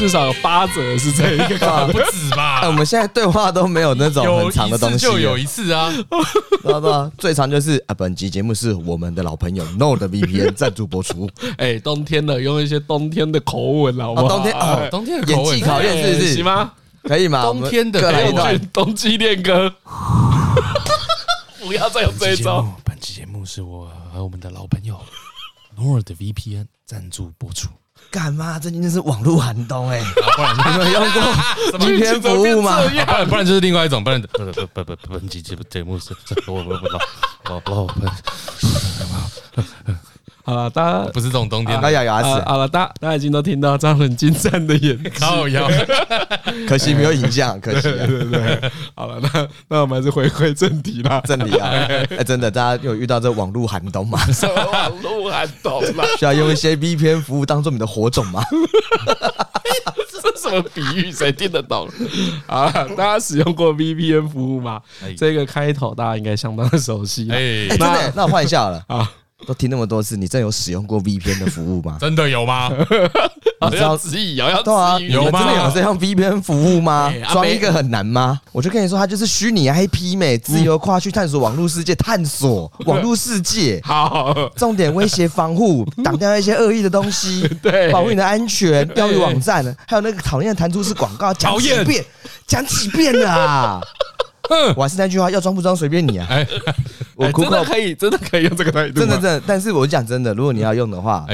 至少有八折是这一个，不止吧？哎，我们现在对话都没有那种很长的东西，就有一次啊，知道吧？最长就是啊，本集节目是我们的老朋友 NordVPN 赞助播出。哎，冬天了，用一些冬天的口吻，好不好？冬天哦，冬天的演技考验是不是？行吗？可以吗？冬天的来一段冬季恋歌。不要再有这一招。本期节目是我和我们的老朋友 NordVPN 赞助播出。干嘛？这今天是网络寒冬哎！不然你们用过 VPN 服务吗？不然不然就是另外一种，不然不不不不本期节节目是我我不知道，我不不。好了，大家不是这种冬天，他咬牙齿。好了，大大家已经都听到张很精湛的演 技，靠腰，可惜没有影像，可惜。对对对，好了，那那我们还是回归正题啦，正题啊！哎，真的，大家有遇到这网络寒冬吗？什么网络寒冬啦？需要用一些 VPN 服务当做你的火种吗？这什么比喻？谁听得懂？啊，大家使用过 VPN 服务吗？这个开头大家应该相当的熟悉。哎，真的，那我换一下了啊。都听那么多次，你真有使用过 VPN 的服务吗？真的有吗？你要质疑，要质疑，对啊，有吗？真的有这样 VPN 服务吗？装一个很难吗？我就跟你说，它就是虚拟 IP 美，自由跨区探索网络世界，探索网络世界。好，重点威胁防护，挡掉一些恶意的东西，对，保护你的安全。钓鱼网站，还有那个讨厌的弹出式广告，讲几遍，讲几遍了。我还是那句话，要装不装随便你啊！我真的可以，真的可以用这个态度。真的真的，但是我讲真的，如果你要用的话，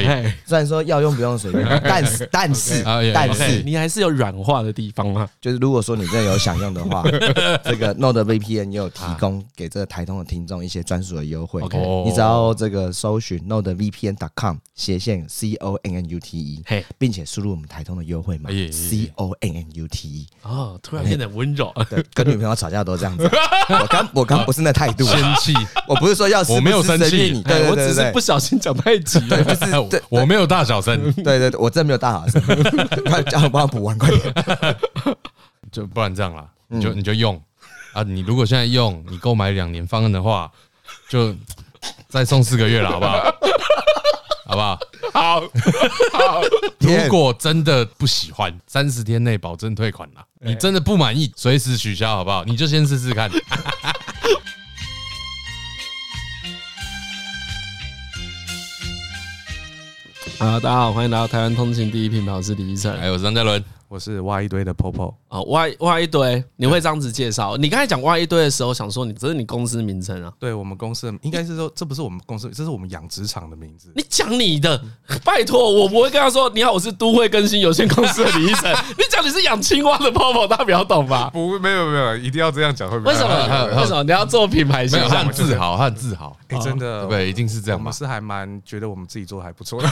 虽然说要用不用随便，但是但是但是你还是有软化的地方啊。就是如果说你真的有想用的话，这个 NordVPN 也有提供给这个台通的听众一些专属的优惠。你只要这个搜寻 NordVPN.com 斜线 C O N N U T E，并且输入我们台通的优惠码 C O N N U T E。哦，突然变得温柔。对，跟女朋友吵架都这样子。我刚我刚不是那态度，生气。我不是说要，我没有生气，你，对，我只是不小心讲太急了，就是，我没有大小声，对对对，我真的没有大小声，快叫我帮我补完，快点，就不然这样啦，你就你就用。啊，你如果现在用，你购买两年方案的话，就再送四个月了，好不好？好不好？好，好。如果真的不喜欢，三十天内保证退款啦。你真的不满意，随时取消，好不好？你就先试试看。啊，大家好，欢迎来到台湾通勤第一品牌，我是李依晨，还有张嘉伦。我是挖一堆的 Popo 啊，挖挖一堆，你会这样子介绍？你刚才讲挖一堆的时候，想说你这是你公司名称啊？对，我们公司应该是说，这不是我们公司，这是我们养殖场的名字。你讲你的，拜托，我不会跟他说你好，我是都会更新有限公司的李医生。你讲你是养青蛙的 Popo，大家比较懂吧？不，没有没有，一定要这样讲会不会？为什么？为什么你要做品牌形象？很自豪，很自豪。哎，真的，对，一定是这样。我们是还蛮觉得我们自己做的还不错 的。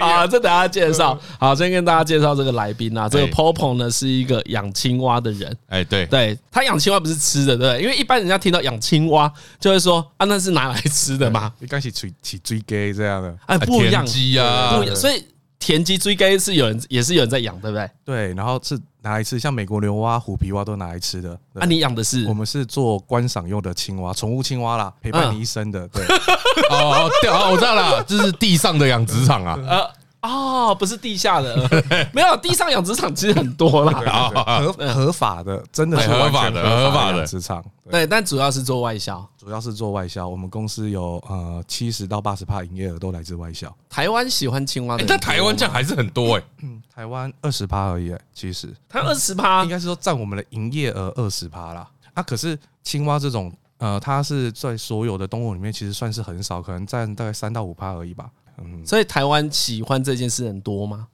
好，这等下介绍。好，先跟大家介绍这个来。宾啊，这个 Popo 呢是一个养青蛙的人。哎，对，对他养青蛙不是吃的，对，因为一般人家听到养青蛙就会说啊，那是拿来吃的嘛。应该是追起追鸡这样的，哎，不一样，鸡啊，不一样。所以田鸡追鸡是有人，也是有人在养，对不对？对，然后是拿来吃，像美国牛蛙、虎皮蛙都拿来吃的。啊，你养的是？我们是做观赏用的青蛙，宠物青蛙啦，陪伴你一生的。对，哦，哦，我知道了，就是地上的养殖场啊。哦，不是地下的，没有地上养殖场其实很多啦，合合法的，真的是合法的合法的养殖场。对，但主要是做外销，主要是做外销。我们公司有呃七十到八十趴营业额都来自外销。台湾喜欢青蛙的，但台湾这样还是很多哎，嗯，台湾二十趴而已，其实它二十趴，应该是说占我们的营业额二十趴啦。啊，可是青蛙这种呃，它是在所有的动物里面其实算是很少，可能占大概三到五趴而已吧。嗯，所以台湾喜欢这件事很多吗？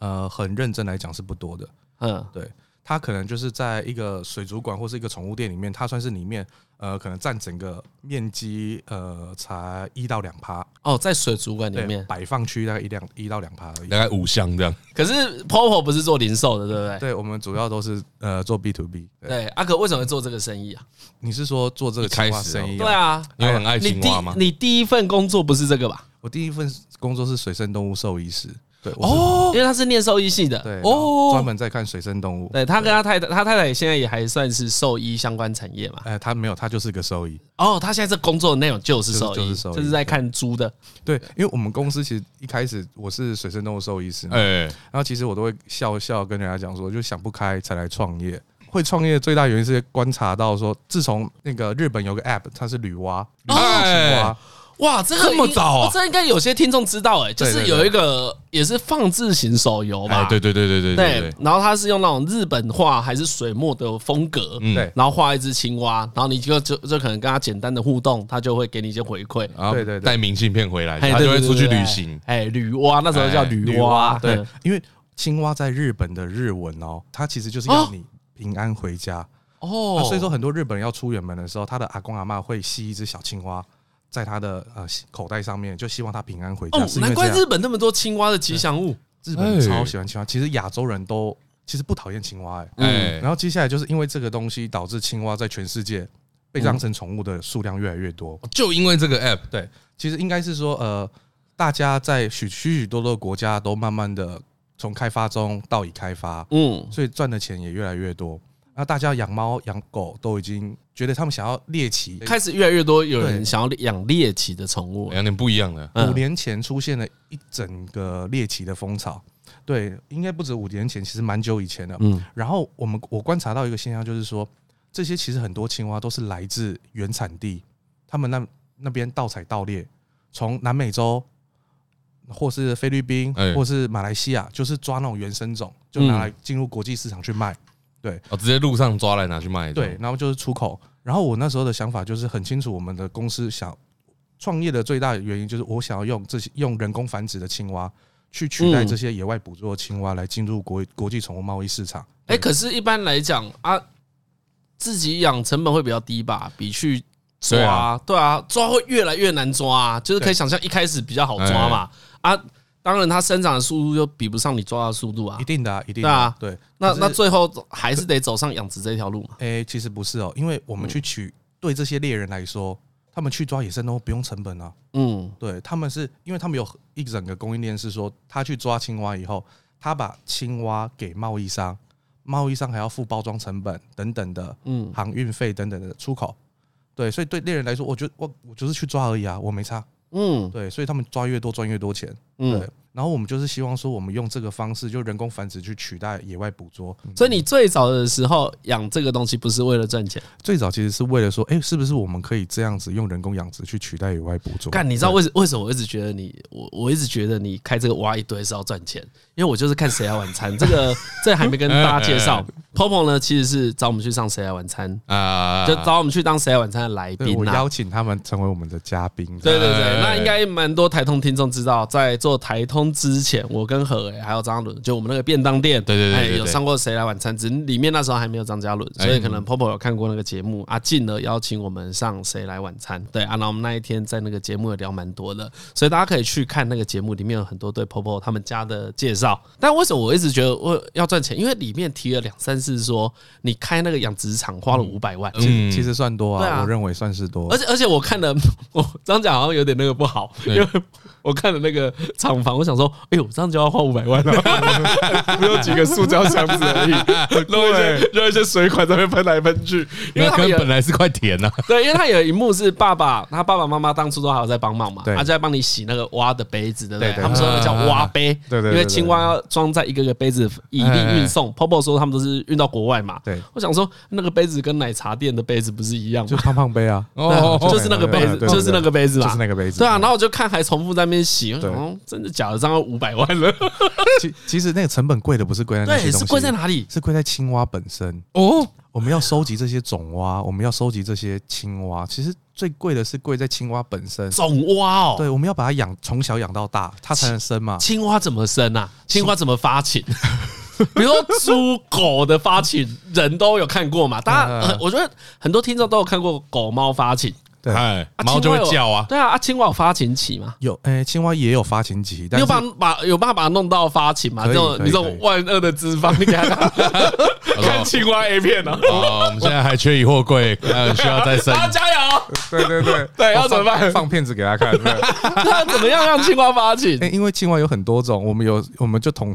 呃，很认真来讲是不多的。嗯，对，它可能就是在一个水族馆或是一个宠物店里面，它算是里面呃，可能占整个面积呃，才一到两趴。哦，在水族馆里面摆放区大概一两一到两趴而已，大概五箱这样。可是 Popo 不是做零售的，对不对？对，我们主要都是呃做 B to B。对，阿可为什么会做这个生意啊？你是说做这个青蛙生意？对啊，你很爱青蛙吗？你第一份工作不是这个吧？我第一份工作是水生动物兽医师对哦，因为他是念兽医系的，对哦，专门在看水生动物。对他跟他太太，他太太现在也还算是兽医相关产业嘛。哎，他没有，他就是个兽医。哦，他现在这工作的内容就是兽医，就是在看猪的。对，因为我们公司其实一开始我是水生动物兽医师，哎，然后其实我都会笑笑跟人家讲说，就想不开才来创业。会创业最大原因是观察到说，自从那个日本有个 App，它是女娲，女青蛙。哇，这个这么早啊！这应该有些听众知道哎，就是有一个也是放置型手游吧？对对对对对对。然后它是用那种日本画还是水墨的风格，对，然后画一只青蛙，然后你就就就可能跟他简单的互动，他就会给你一些回馈，对对，带明信片回来，他就会出去旅行。哎，女蛙那时候叫女娲，对，因为青蛙在日本的日文哦，它其实就是要你平安回家哦，所以说很多日本人要出远门的时候，他的阿公阿嬷会吸一只小青蛙。在他的呃口袋上面，就希望他平安回家。哦，难怪日本那么多青蛙的吉祥物。日本超喜欢青蛙，其实亚洲人都其实不讨厌青蛙哎。嗯。然后接下来就是因为这个东西，导致青蛙在全世界被当成宠物的数量越来越多。就因为这个 app，对，其实应该是说呃，大家在许许许多多国家都慢慢的从开发中到已开发，嗯，所以赚的钱也越来越多。那大家养猫养狗都已经觉得他们想要猎奇，开始越来越多有人想要养猎奇的宠物，有点不一样的。五年前出现了一整个猎奇的风潮，对，应该不止五年前，其实蛮久以前了。嗯，然后我们我观察到一个现象，就是说这些其实很多青蛙都是来自原产地，他们那那边盗采盗猎，从南美洲或是菲律宾或是马来西亚，就是抓那种原生种，就拿来进入国际市场去卖。对，哦，直接路上抓来拿去卖。对，然后就是出口。然后我那时候的想法就是很清楚，我们的公司想创业的最大的原因就是我想要用这些用人工繁殖的青蛙去取代这些野外捕捉的青蛙来进入国国际宠物贸易市场。哎，可是，一般来讲啊，自己养成本会比较低吧？比去抓，对啊，抓会越来越难抓。就是可以想象一开始比较好抓嘛，啊。当然，它生长的速度就比不上你抓的速度啊！一定的啊，一定的啊。对，那那最后还是得走上养殖这条路嘛？诶，其实不是哦，因为我们去取对这些猎人来说，他们去抓野生动物不用成本啊。嗯，对，他们是因为他们有一整个供应链，是说他去抓青蛙以后，他把青蛙给贸易商，贸易商还要付包装成本等等的，嗯，航运费等等的出口。对，所以对猎人来说，我觉得我我就是去抓而已啊，我没差。嗯，对，所以他们抓越多赚越多钱。嗯，对。然后我们就是希望说，我们用这个方式，就人工繁殖去取代野外捕捉。所以你最早的时候养这个东西，不是为了赚钱？最早其实是为了说，哎，是不是我们可以这样子用人工养殖去取代野外捕捉？干，你知道为什为什么我一直觉得你，我我一直觉得你开这个挖一堆是要赚钱？因为我就是看谁来晚餐，这个 这还没跟大家介绍。Popo 呢，其实是找我们去上谁来晚餐啊，就找我们去当谁来晚餐的来宾，我邀请他们成为我们的嘉宾。对对对，那应该蛮多台通听众知道，在做台通之前，我跟何伟还有张嘉伦，就我们那个便当店，对对对，有上过谁来晚餐，只里面那时候还没有张嘉伦，所以可能 Popo 有看过那个节目啊，进而邀请我们上谁来晚餐。对啊，那我们那一天在那个节目也聊蛮多的，所以大家可以去看那个节目，里面有很多对 Popo 他们家的介绍。但为什么我一直觉得我要赚钱？因为里面提了两三次说你开那个养殖场花了五百万，其其实算多啊，我认为算是多。而且而且我看了，我这样讲好像有点那个不好，因为我看了那个厂房，我想说，哎呦，这样就要花五百万了，不用几个塑胶箱子而已，弄一些扔一些水管在那边喷来喷去，因为他们本来是块田呐。对，因为他有一幕是爸爸，他爸爸妈妈当初都还有在帮忙嘛，他就在帮你洗那个蛙的杯子，对不对？他们说那个叫蛙杯，对对，因为青蛙要装在一个个杯子，以利运送。Popo 说他们都是运到国外嘛。对，我想说那个杯子跟奶茶店的杯子不是一样吗？就胖胖杯啊，哦，就是那个杯子，就是那个杯子，就是那个杯子。对啊，然后我就看还重复在那边洗，哦，真的假的？这样要五百万了。其其实那个成本贵的不是贵在那些东西，是贵在哪里？是贵在青蛙本身。哦，我们要收集这些种蛙，我们要收集这些青蛙，其实最贵的是贵在青蛙本身。种蛙哦，对，我们要把它养，从小养到大，它才能生嘛。青蛙怎么生啊？青蛙怎么发情？比如说猪狗的发情，人都有看过嘛？大家，我觉得很多听众都有看过狗猫发情。对，猫就会叫啊。对啊，啊，青蛙有发情期吗？有，哎，青蛙也有发情期。你有办法把有办法把它弄到发情吗？这种你这种万恶的脂肪，你 看看青蛙 A 片呢？哦，我们现在还缺一货柜，还需要再生。加油！对对对 对，要怎么办？放片子给他看。那怎么样让青蛙发情？因为青蛙有很多种，我们有，我们就统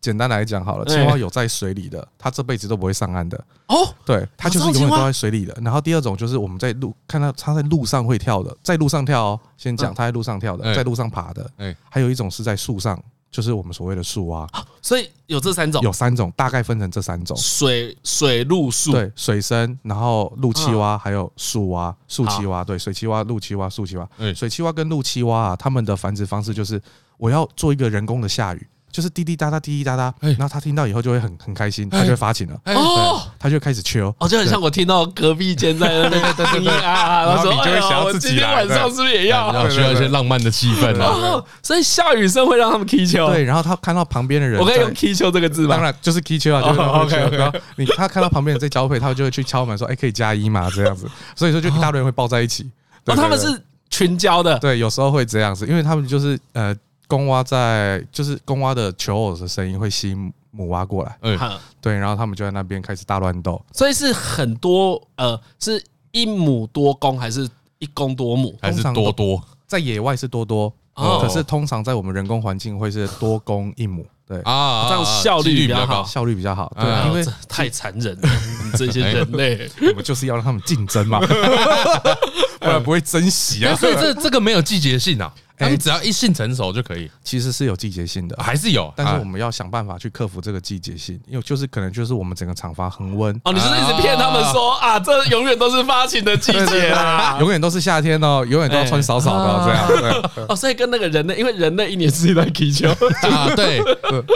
简单来讲好了。青蛙有在水里的，它这辈子都不会上岸的。哦，对，它就是永远都在水里的。然后第二种就是我们在路看到它在路上会跳的，在路上跳哦。先讲它在路上跳的，在路上爬的。哎，还有一种是在树上。就是我们所谓的树蛙，所以有这三种，有三种，大概分成这三种：水、水陆、树。对，水生，然后陆栖蛙，还有树蛙、树栖蛙。对，水栖蛙、陆栖蛙、树栖蛙。水栖蛙跟陆栖蛙啊，它们的繁殖方式就是，我要做一个人工的下雨。就是滴滴答答，滴滴答答，然后他听到以后就会很很开心，他就会发情了。哦，他就开始求，哦，就很像我听到隔壁间在那边声音 啊，然后你就会想要自己来。今天晚上是不是也要？需要一些浪漫的气氛啊。所以下雨声会让他们踢球。对，然后他看到旁边的人，我可以用踢球这个字吗？当然就是踢球啊，就是 OK。然后你他看到旁边人在交配，他就会去敲门说：“哎，可以加一吗？”这样子，所以说就一大堆人会抱在一起。哦，他们是群交的。对，有时候会这样子，因为他们就是呃。公蛙在就是公蛙的求偶的声音会吸引母蛙过来，嗯，对，然后他们就在那边开始大乱斗，所以是很多呃，是一母多公还是一公多母，还是多多？在野外是多多，可是通常在我们人工环境会是多公一母，对。啊，这样效率比较好，效率比较好，对，因为太残忍了，这些人类，我们就是要让他们竞争嘛，不然不会珍惜啊，所以这这个没有季节性啊。他们只要一性成熟就可以，其实是有季节性的，还是有，但是我们要想办法去克服这个季节性，因为就是可能就是我们整个厂房恒温哦，你是不是一直骗他们说啊，这永远都是发情的季节啊，永远都是夏天哦，永远都要穿少少的这样，哦，所以跟那个人类，因为人类一年四季都在踢球 啊，对，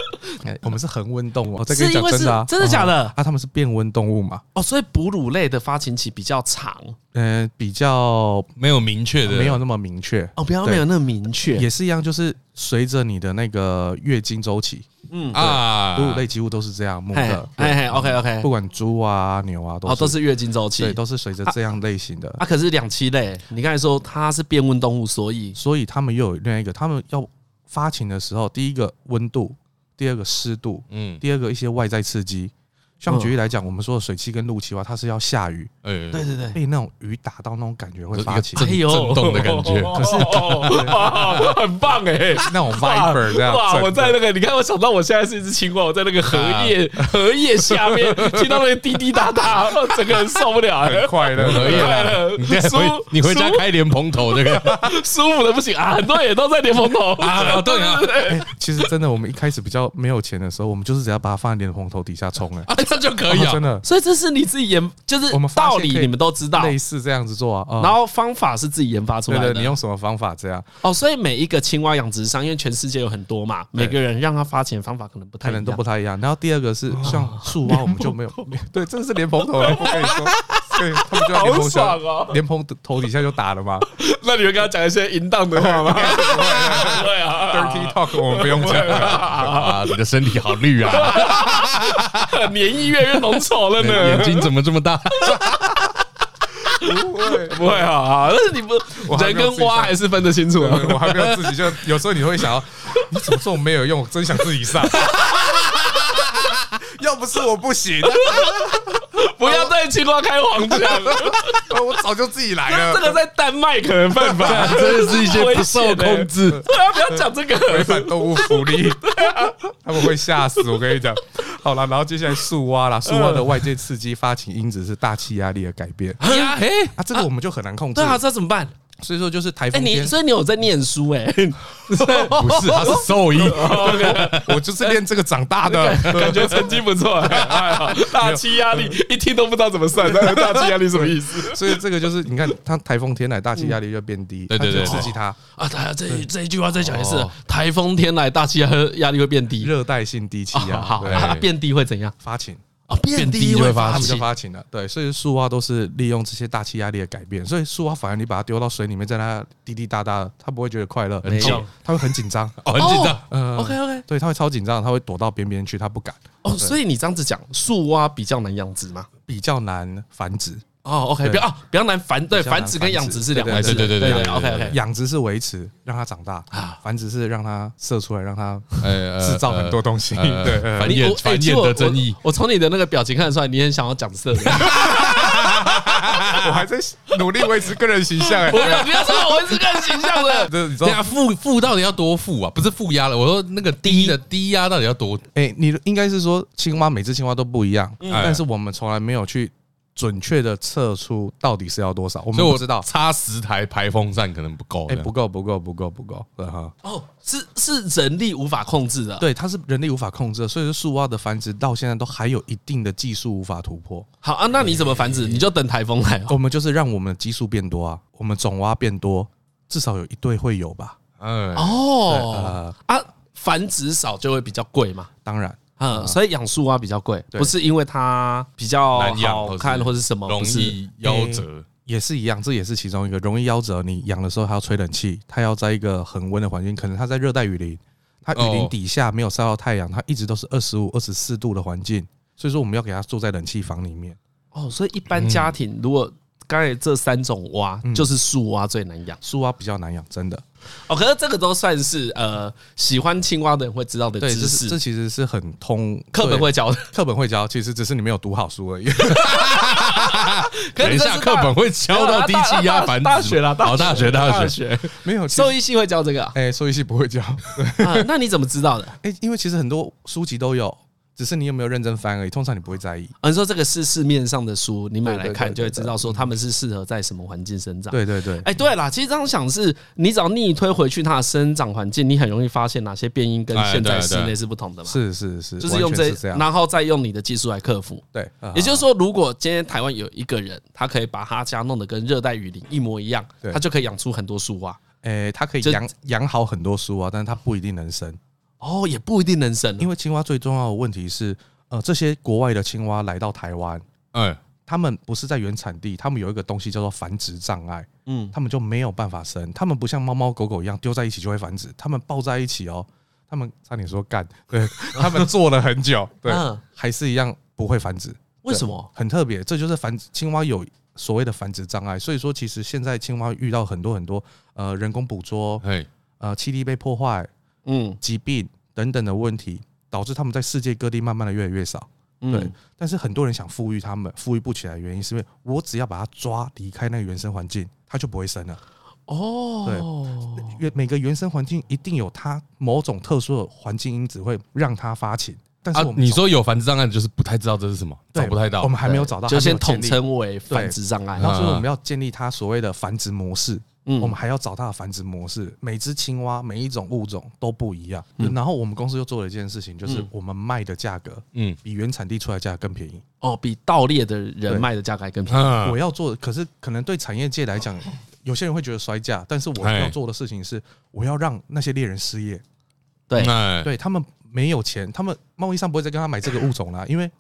我们是恒温动物，我再跟你讲真的啊，真的假的？啊，他们是变温动物嘛，哦，所以哺乳类的发情期比较长，嗯，比较没有明确的，没有那么明确。哦，比较没有那么明确，也是。一样就是随着你的那个月经周期，嗯。啊，哺乳类几乎都是这样，母的，哎，OK OK，不管猪啊牛啊，都都是月经周期，对，都是随着这样类型的。啊，可是两栖类，你刚才说它是变温动物，所以？所以他们又有另外一个，他们要发情的时候，第一个温度，第二个湿度，嗯，第二个一些外在刺激。像举例来讲，我们说的水汽跟陆栖蛙，它是要下雨，哎，对对对，被那种雨打到那种感觉会发起，震动的感觉，可是 很棒哎，那种 viper 这样。哇，我在那个，你看，我想到我现在是一只青蛙，我在那个荷叶荷叶下面 听到那个滴滴答答，整个人受不了，很快乐，荷叶，你回你回家开莲蓬头这个。舒服的不行啊，很多人也都在莲蓬头。啊，对啊，其实真的，我们一开始比较没有钱的时候，我们就是只要把它放在莲蓬头底下冲哎。这就可以啊，真的。所以这是你自己研，就是我们道理你们都知道，类似这样子做啊。然后方法是自己研发出来的。你用什么方法这样？哦，所以每一个青蛙养殖商，因为全世界有很多嘛，每个人让他发钱方法可能不太，可能都不太一样。然后第二个是像 树蛙，我们就没有。对，这个是连蓬头，我跟你说，对，他们就在莲蓬下，莲蓬头底下就打了嘛。那你会跟他讲一些淫荡的话吗？对啊，dirty talk 我们不用讲啊。你的身体好绿啊。黏液越来越浓稠了呢，眼睛怎么这么大？不会不会啊！但是你不人跟蛙还是分得清楚啊。我还没有自己就有时候你会想要，你怎么这么没有用？真想自己上，要不是我不行。不要对青蛙开黄腔，我早就自己来了。这个在丹麦可能犯法，真的是一些不受控制。对啊，不要讲这个违反动物福利，他们会吓死。我跟你讲，好了，然后接下来树蛙啦，树蛙的外界刺激发情因子是大气压力的改变。哎啊，这个我们就很难控制。对啊，这怎么办？所以说就是台风天，你所以你有在念书哎？不是，他是兽医，我就是练这个长大的，感觉成绩不错。大气压力一听都不知道怎么算，大气压力什么意思？所以这个就是你看，它台风天来，大气压力就变低，对对对，刺激它啊！大家这这一句话再讲一次：台风天来，大气压压力会变低，热带性低气压，好，它变低会怎样？发情。哦，变低就会发情，就发情了。对，所以树蛙都是利用这些大气压力的改变。所以树蛙反而你把它丢到水里面，在那滴滴答答，它不会觉得快乐，很紧，它会很紧张，哦，很紧张。嗯，OK OK，对，它会超紧张，它会躲到边边去，它不敢。哦，所以你这样子讲，树蛙比较难养殖吗？比较难繁殖。哦，OK，不要啊，比较难繁对繁殖跟养殖是两回事，对对对对，OK OK，养殖是维持让它长大啊，繁殖是让它射出来，让它呃 制造很多东西，对，繁衍繁衍的争议。我从你的那个表情看得出来，你很想要讲色。我还在努力维持个人形象哎。不要不要说我维持个人形象的。这你知道负负到底要多负啊？不是负压了，我说那个低的低压到底要多？哎，你应该是说青蛙每只青蛙都不一样，但是我们从来没有去。准确的测出到底是要多少，我们不知道。差十台排风扇可能不够，哎，不够，不够，不够，不够，对哈。哦，是是人力无法控制的，对，它是人力无法控制的，所以说树蛙的繁殖到现在都还有一定的技术无法突破。好啊，那你怎么繁殖？你就等台风来。我们就是让我们的基数变多啊，我们种蛙变多，至少有一对会有吧？嗯，哦，啊，繁殖少就会比较贵嘛？当然。嗯，所以养树蛙比较贵，不是因为它比较好看或是什么，容易夭折，也是一样，这也是其中一个容易夭折。你养的时候还要吹冷气，它要在一个恒温的环境，可能它在热带雨林，它雨林底下没有晒到太阳，它一直都是二十五、二十四度的环境，所以说我们要给它住在冷气房里面。哦，所以一般家庭如果刚才这三种蛙，就是树蛙最难养，树蛙比较难养，真的。哦，可是这个都算是呃喜欢青蛙的人会知道的知识，这其实是很通，课本会教的，课本会教，其实只是你没有读好书而已。等一下，课本会教到低气压繁殖，大学啦，好，大学，大学 没有，兽医系会教这个，哎，兽医系不会教。那你怎么知道的？哎，因为其实很多书籍都有。只是你有没有认真翻而已，通常你不会在意。你说这个是市面上的书，你买来看就会知道说他们是适合在什么环境生长。对对对，哎，对啦，其实这样想是，你只要逆推回去它的生长环境，你很容易发现哪些变因跟现在室内是不同的嘛。是是是，就是用这，然后再用你的技术来克服。对，也就是说，如果今天台湾有一个人，他可以把他家弄得跟热带雨林一模一样，他就可以养出很多树蛙。哎，他可以养养好很多树蛙，但是他不一定能生。哦，也不一定能生，因为青蛙最重要的问题是。呃，这些国外的青蛙来到台湾，哎，他们不是在原产地，他们有一个东西叫做繁殖障碍，嗯，他们就没有办法生，他们不像猫猫狗狗一样丢在一起就会繁殖，他们抱在一起哦，他们差点说干，对，他们做了很久，对，还是一样不会繁殖，为什么？很特别，这就是繁殖青蛙有所谓的繁殖障碍，所以说其实现在青蛙遇到很多很多呃人工捕捉，哎，呃栖地被破坏，嗯，疾病等等的问题。导致他们在世界各地慢慢的越来越少，对。但是很多人想富裕他们，富裕不起来的原因是因为我只要把它抓离开那个原生环境，它就不会生了。哦，对，每个原生环境一定有它某种特殊的环境因子会让它发情。但是你说有繁殖障碍，就是不太知道这是什么，找不太到。我们还没有找到，就先统称为繁殖障碍。然后所以我们要建立它所谓的繁殖模式。嗯，我们还要找它的繁殖模式。每只青蛙，每一种物种都不一样。然后我们公司又做了一件事情，就是我们卖的价格，嗯，比原产地出来价格更便宜。哦，比盗猎的人卖的价格还更便宜。我要做的，可是可能对产业界来讲，有些人会觉得衰价，但是我要做的事情是，我要让那些猎人失业。对，对他们没有钱，他们贸易上不会再跟他买这个物种了，因为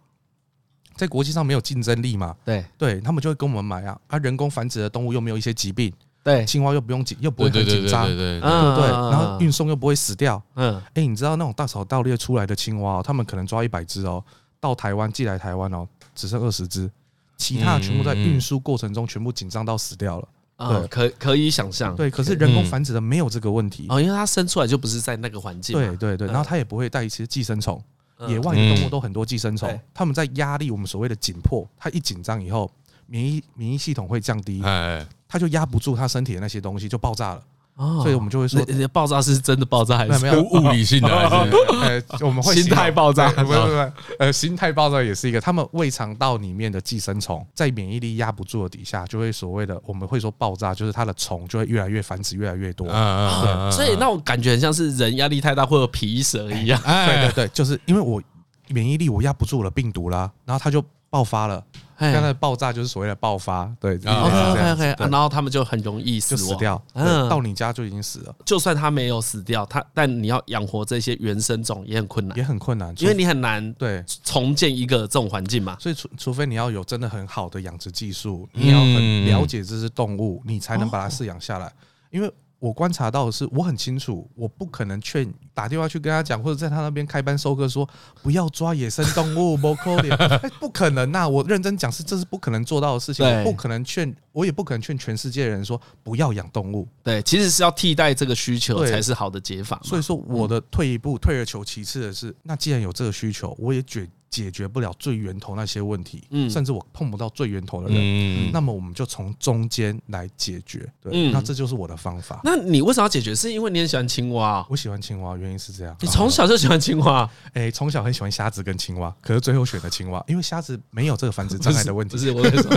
在国际上没有竞争力嘛。对，对他们就会跟我们买啊。啊，人工繁殖的动物又没有一些疾病。对，青蛙又不用紧，又不会很紧张，对对对，然后运送又不会死掉。嗯，哎，你知道那种大草盗猎出来的青蛙，他们可能抓一百只哦，到台湾寄来台湾哦，只剩二十只，其他全部在运输过程中全部紧张到死掉了。对，可可以想象。对，可是人工繁殖的没有这个问题哦，因为它生出来就不是在那个环境。对对对，然后它也不会带一些寄生虫，野外的动物都很多寄生虫，它们在压力我们所谓的紧迫，它一紧张以后，免疫免疫系统会降低。哎。它就压不住它身体的那些东西，就爆炸了。哦，所以我们就会说，爆炸是真的爆炸还是没有物理性的？还是呃，我们会心态爆炸？不不不，呃，心态爆炸也是一个。他们胃肠道里面的寄生虫在免疫力压不住的底下，就会所谓的我们会说爆炸，就是它的虫就会越来越繁殖，越来越多。嗯嗯嗯。所以那种感觉很像是人压力太大会有皮蛇一样。对对对，就是因为我免疫力我压不住了病毒啦，然后它就爆发了。刚才爆炸就是所谓的爆发，对，OK OK，然后他们就很容易死死掉，嗯，到你家就已经死了。就算他没有死掉，他但你要养活这些原生种也很困难，也很困难，因为你很难对。重建一个这种环境嘛。所以除除非你要有真的很好的养殖技术，你要很了解这只动物，你才能把它饲养下来，因为。我观察到的是，我很清楚，我不可能劝打电话去跟他讲，或者在他那边开班授课说不要抓野生动物，不可能，不可能呐！我认真讲，是这是不可能做到的事情，我不可能劝，我也不可能劝全世界的人说不要养动物。对，其实是要替代这个需求才是好的解法。所以说，我的退一步，退而求其次的是，那既然有这个需求，我也觉解决不了最源头那些问题，嗯，甚至我碰不到最源头的人，嗯，那么我们就从中间来解决，对，嗯，那这就是我的方法。那你为什么要解决？是因为你很喜欢青蛙？我喜欢青蛙，原因是这样。你从小就喜欢青蛙？哎，从小很喜欢虾子跟青蛙，可是最后选的青蛙，因为虾子没有这个繁殖障碍的问题。不是，我跟你说，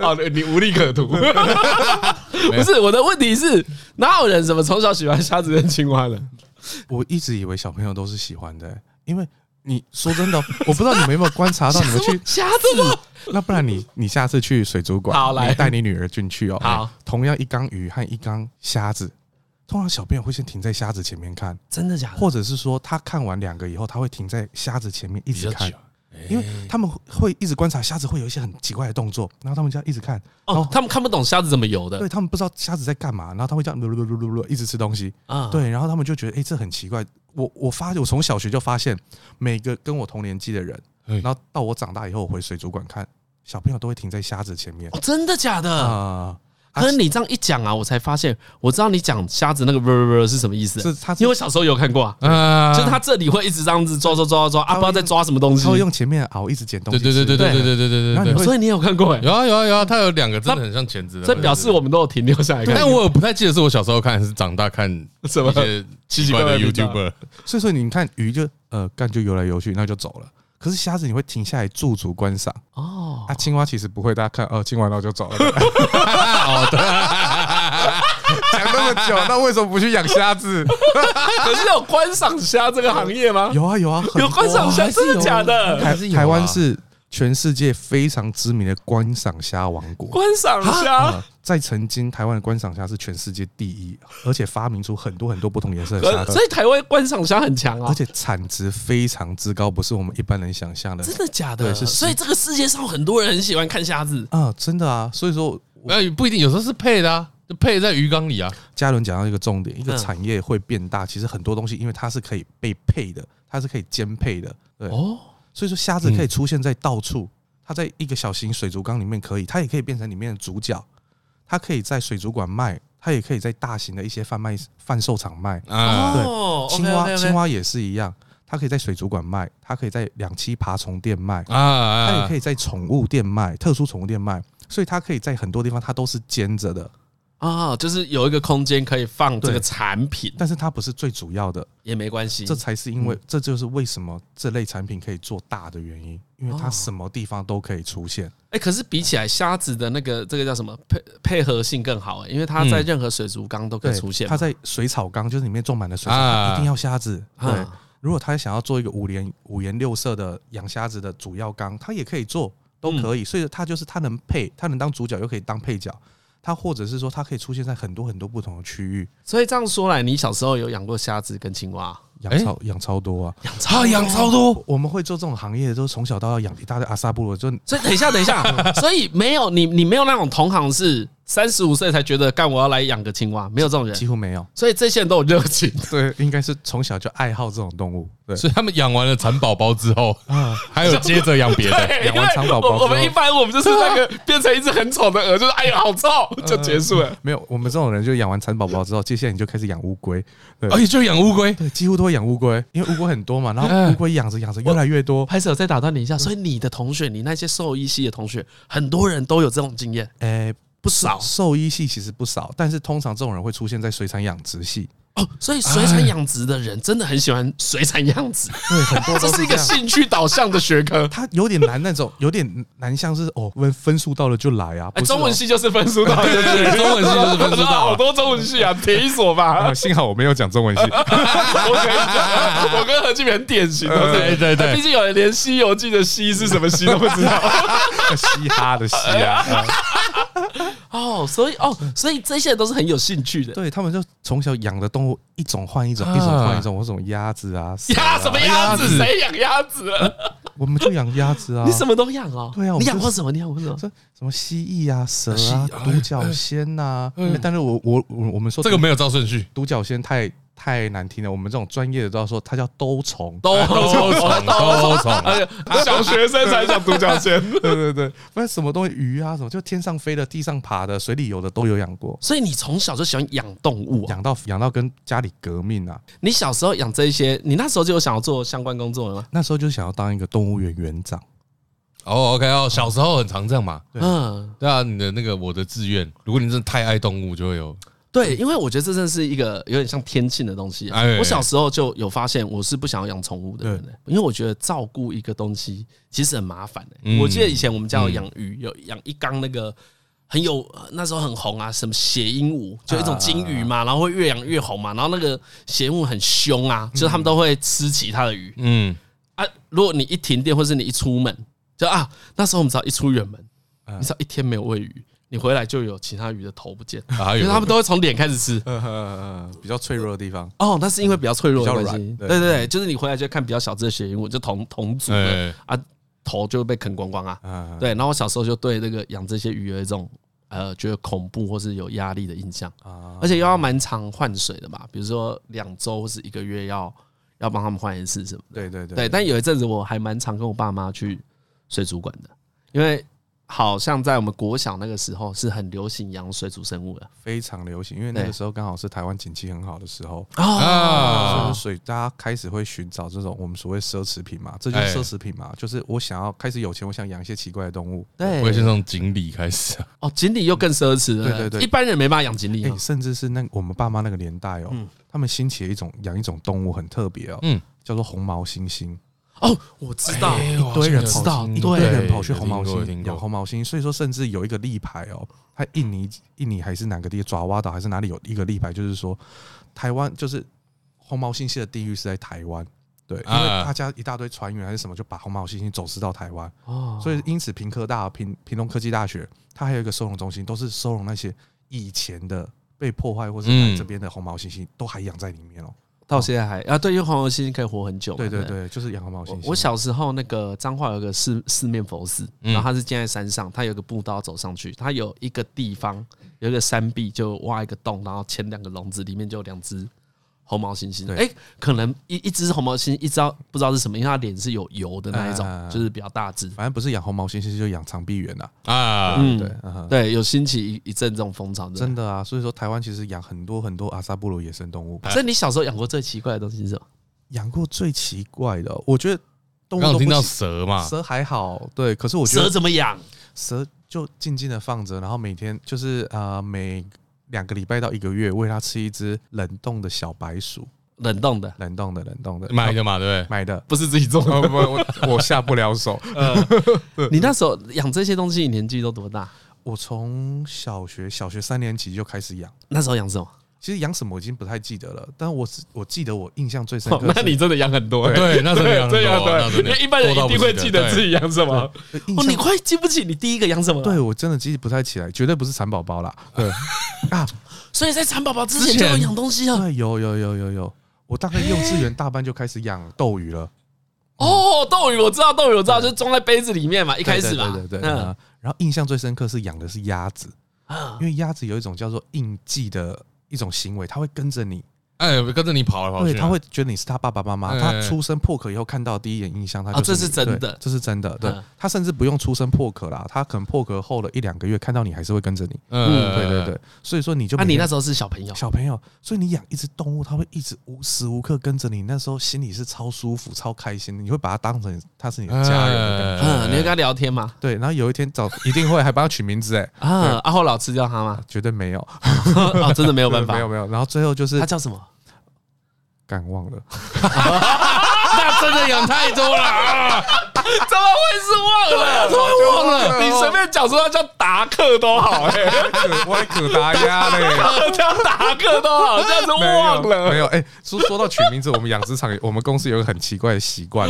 好 的，你无利可图。不是我的问题是，哪有人怎么从小喜欢虾子跟青蛙的？我一直以为小朋友都是喜欢的，因为你说真的，我不知道你们有没有观察到，你们去 瞎子，那不然你你下次去水族馆，好来带你女儿进去哦。好，同样一缸鱼和一缸虾子，通常小朋友会先停在虾子前面看，真的假的？或者是说他看完两个以后，他会停在虾子前面一直看。因为他们会一直观察虾子会有一些很奇怪的动作，然后他们就要一直看。哦，他们看不懂虾子怎么游的，对，他们不知道虾子在干嘛，然后他会这样噜噜噜噜噜一直吃东西啊。对，然后他们就觉得哎，这很奇怪。我我发现我从小学就发现，每个跟我同年纪的人，然后到我长大以后我回水族馆看，小朋友都会停在虾子前面。哦，真的假的啊？可是你这样一讲啊，我才发现，我知道你讲瞎子那个啵啵啵是什么意思。是他，因为我小时候有看过啊，就是他这里会一直这样子抓抓抓抓抓，啊，不知道在抓什么东西。他会用前面螯一直捡东西。对对对对对对对对对对。所以你有看过？有啊有啊有啊，他有两个真的很像钳子的。这表示我们都有停留下来看。但我不太记得是我小时候看还是长大看什么奇奇怪怪的 YouTuber。所以说你看鱼就呃干就游来游去，那就走了。可是虾子你会停下来驻足观赏哦，啊青蛙其实不会，大家看哦，亲完然后就走了。哦，对，讲那么久，那为什么不去养虾子？可是有观赏虾这个行业吗？有啊有啊，有观赏虾，真的假的？还是台湾是全世界非常知名的观赏虾王国。观赏虾。在曾经，台湾的观赏虾是全世界第一，而且发明出很多很多不同颜色的虾。所以台湾观赏虾很强啊，而且产值非常之高，不是我们一般人想象的。真的假的？对，是。所以这个世界上很多人很喜欢看虾子啊，真的啊。所以说，呃，不一定，有时候是配的啊，就配在鱼缸里啊。嘉伦讲到一个重点，一个产业会变大，其实很多东西，因为它是可以被配的，它是可以兼配的。对哦，所以说虾子可以出现在到处，它在一个小型水族缸里面可以，它也可以变成里面的主角。它可以在水族馆卖，它也可以在大型的一些贩卖贩售场卖。啊，对，青蛙青蛙也是一样，它可以在水族馆卖，它可以在两栖爬虫店卖，啊，它也可以在宠物店卖，特殊宠物店卖，所以它可以在很多地方它都是兼着的。啊，就是有一个空间可以放这个产品，但是它不是最主要的，也没关系。这才是因为，这就是为什么这类产品可以做大的原因，因为它什么地方都可以出现。哎，可是比起来，虾子的那个这个叫什么配配合性更好哎，因为它在任何水族缸都可以出现。它在水草缸，就是里面种满了水草缸，一定要虾子。对，如果他想要做一个五颜五颜六色的养虾子的主要缸，它也可以做，都可以。所以它就是它能配，它能当主角，又可以当配角。它或者是说，它可以出现在很多很多不同的区域。所以这样说来，你小时候有养过虾子跟青蛙？养超养超多啊，养超养超多。我们会做这种行业，都从小到大养一大堆阿萨布罗。就所以等一下，等一下，所以没有你，你没有那种同行是。三十五岁才觉得干，我要来养个青蛙，没有这种人，几乎没有。所以这些人都有热情，对，应该是从小就爱好这种动物。对，所以他们养完了蚕宝宝之后，啊，还有接着养别的。养完蚕宝宝，我们一般我们就是那个变成一只很丑的鹅，就是哎呀好臭，就结束了。没有，我们这种人就养完蚕宝宝之后，接下来你就开始养乌龟。对而且就养乌龟，对，几乎都会养乌龟，因为乌龟很多嘛。然后乌龟养着养着越来越多。还是有再打断你一下，所以你的同学，你那些兽医系的同学，很多人都有这种经验。诶。不少兽医系其实不少，但是通常这种人会出现在水产养殖系哦，所以水产养殖的人真的很喜欢水产养殖，对，很多这是一个兴趣导向的学科，它有点难那种，有点难像是哦，分分数到了就来啊，中文系就是分数到了，中文系就是分数到了，好多中文系啊，铁一所吧，幸好我没有讲中文系，我跟你讲，我跟何俊很典型，对对？对，毕竟有人连《西游记》的“西”是什么“西”都不知道，嘻哈的“嘻”啊。哦，所以哦，所以这些人都是很有兴趣的。对，他们就从小养的动物一种换一种，一种换一种，我什么鸭子啊，鸭什么鸭子？谁养鸭子？我们就养鸭子啊。你什么都养啊？对啊，你养过什么？你养过什么？什么蜥蜴啊，蛇啊，独角仙呐。但是我我我我们说这个没有照顺序，独角仙太太难听了，我们这种专业的都要说它叫兜虫，兜虫，兜虫，小学生才讲独角仙。对对对，不然什么东西鱼啊什么，就天上飞的、地上爬的、水里游的都有养过。所以你从小就喜欢养动物，养到养到跟家里革命啊！你小时候养这些，你那时候就有想要做相关工作了吗？那时候就想要当一个动物园园长。哦，OK 哦，小时候很常这样嘛。嗯，对啊，你的那个我的志愿，如果你真的太爱动物，就会有。对，因为我觉得这真的是一个有点像天性的东西。我小时候就有发现，我是不想要养宠物的人，因为我觉得照顾一个东西其实很麻烦。我记得以前我们家有养鱼，有养一缸那个很有那时候很红啊，什么血鹦鹉，就一种金鱼嘛，然后会越养越红嘛，然后那个血鹦鹉很凶啊，就是他们都会吃其他的鱼。嗯啊，如果你一停电或是你一出门，就啊，那时候我们只要一出远门，你只要一天没有喂鱼。你回来就有其他鱼的头不见，因为他们都会从脸开始吃，比较脆弱的地方。哦，那是因为比较脆弱的关系。对对对，就是你回来就看比较小只的血鹦鹉，就同同组的啊，头就会被啃光光啊。对，然后我小时候就对那个养这些鱼有一种呃觉得恐怖或是有压力的印象，而且又要蛮常换水的嘛，比如说两周或是一个月要要帮他们换一次什么的。对对对。对，但有一阵子我还蛮常跟我爸妈去水族馆的，因为。好像在我们国小那个时候是很流行养水族生物的，非常流行，因为那个时候刚好是台湾景气很好的时候。啊，所以大家开始会寻找这种我们所谓奢侈品嘛，这就是奢侈品嘛，就是我想要开始有钱，我想养一些奇怪的动物，对，会是那种锦鲤开始哦，锦鲤又更奢侈了，对？对对，一般人没办法养锦鲤，甚至是那我们爸妈那个年代哦，他们兴起了一种养一种动物很特别哦，嗯，叫做红毛猩猩。哦，我知道，一堆人知道，一堆人跑去红毛猩猩养红毛猩，所以说甚至有一个立牌哦，它印尼印尼还是哪个地爪哇岛还是哪里有一个立牌，就是说台湾就是红毛猩猩的地域是在台湾，对，因为大家一大堆船员还是什么就把红毛猩猩走私到台湾，哦，所以因此平科大平平东科技大学它还有一个收容中心，都是收容那些以前的被破坏或是来这边的红毛猩猩，都还养在里面哦。到现在还啊，对，因为黄毛猩猩可以活很久。对对对，就是养黄毛猩猩。我小时候那个彰化有个四四面佛寺，然后它是建在山上，它有个步道走上去，它有一个地方有一个山壁，就挖一个洞，然后牵两个笼子，里面就有两只。红毛猩猩，哎，可能一一只红毛猩猩，一知道不知道是什么，因为它脸是有油的那一种，就是比较大只。反正不是养红毛猩猩，就养长臂猿呐。啊，嗯，对，对，有兴起一一阵这种风潮，真的啊。所以说，台湾其实养很多很多阿萨布鲁野生动物。所以你小时候养过最奇怪的东西是什么？养过最奇怪的，我觉得动物刚听到蛇嘛，蛇还好，对。可是我觉得蛇怎么养？蛇就静静的放着，然后每天就是呃每。两个礼拜到一个月，喂它吃一只冷冻的小白鼠，冷冻的，冷冻的，冷冻的，买的嘛，对不对？买的，不是自己种的。不，我我下不了手。你那时候养这些东西，你年纪都多大？我从小学小学三年级就开始养。那时候养什么？其实养什么我已经不太记得了，但我是我记得我印象最深刻。那你真的养很多？对，那时候养很多。因为一般人一定会记得自己养什么。哦，你快记不起你第一个养什么了？对，我真的记不太起来，绝对不是蚕宝宝啦。对啊，所以在蚕宝宝之前就有养东西啊。对，有有有有有，我大概幼稚园大班就开始养斗鱼了。哦，斗鱼我知道，斗鱼我知道，就是装在杯子里面嘛，一开始嘛。对对对。然后印象最深刻是养的是鸭子，因为鸭子有一种叫做印记的。一种行为，它会跟着你。哎，跟着你跑来跑去，对，他会觉得你是他爸爸妈妈。他出生破壳以后看到第一眼印象，他就这是真的，这是真的。对，他甚至不用出生破壳啦，他可能破壳后了一两个月，看到你还是会跟着你。嗯，对对对。所以说你就，那你那时候是小朋友，小朋友，所以你养一只动物，它会一直无时无刻跟着你，那时候心里是超舒服、超开心的。你会把它当成它是你的家人。嗯，你会跟他聊天吗？对，然后有一天早一定会还帮他取名字。哎，啊，阿后老吃掉它吗？绝对没有，啊，真的没有办法，没有没有。然后最后就是他叫什么？干忘了，那真的养太多了啊！怎么会是忘了？怎么忘了？你随便讲出来叫达克都好哎，我可达鸭嘞，叫达克都好，这样子忘了没有？哎，说说到取名字，我们养殖场，我们公司有个很奇怪的习惯，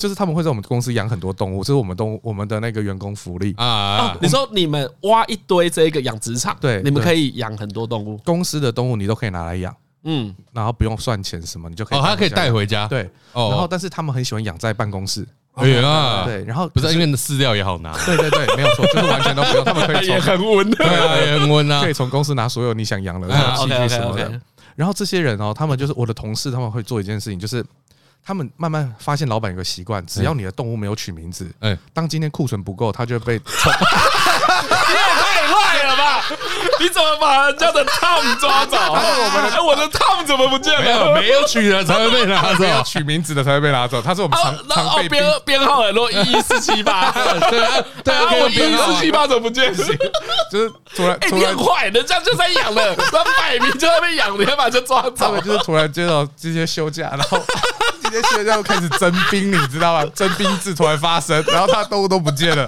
就是他们会在我们公司养很多动物，这是我们动物我们的那个员工福利啊。你说你们挖一堆这个养殖场，对，你们可以养很多动物，公司的动物你都可以拿来养。嗯，然后不用算钱什么，你就可以哦，他可以带回家。对，哦，然后但是他们很喜欢养在办公室。哎呀，对，然后不是因为那饲料也好拿。对对对，没有错，就是完全都不用，他们可以 也很温，对啊，也很温啊，可以从公司拿所有你想养的东西什么的。然后这些人哦，他们就是我的同事，他们会做一件事情，就是。他们慢慢发现，老板有个习惯，只要你的动物没有取名字，哎，当今天库存不够，他就会被。你怎么把人家的 Tom 抓走？我们的我的 Tom 怎么不见了？没有，没有取的才会被拿走，要取名字的才会被拿走。他是我们常常被编编号很多，一一四七八。对啊，对啊，我一一四七八怎么不见？就是突然，哎，你很坏，人家就在养了，他摆明就在被养，你还把人家抓走？他们就是突然接到这些休假，然后。这些学校开始征兵，你知道吗？征兵制突然发生，然后他动物都不见了。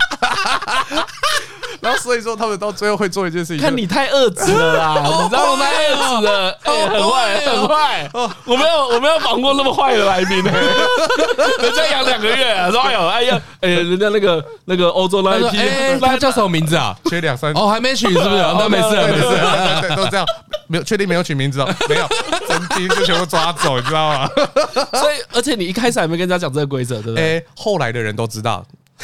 然后所以说，他们到最后会做一件事情，看你太恶质了啦！你知道吗？太恶质了，哎，很坏，很坏。我没有，我没有访过那么坏的来宾呢。人家养两个月啊，说哎呦，哎呀，哎，人家那个那个欧洲那一批，他叫什么名字啊？缺两三哦，还没取是不是？那没事，没事，对，都这样，没有确定没有取名字哦，没有，整批就全部抓走，你知道吗？所以，而且你一开始还没跟人家讲这个规则，对不对？哎，后来的人都知道，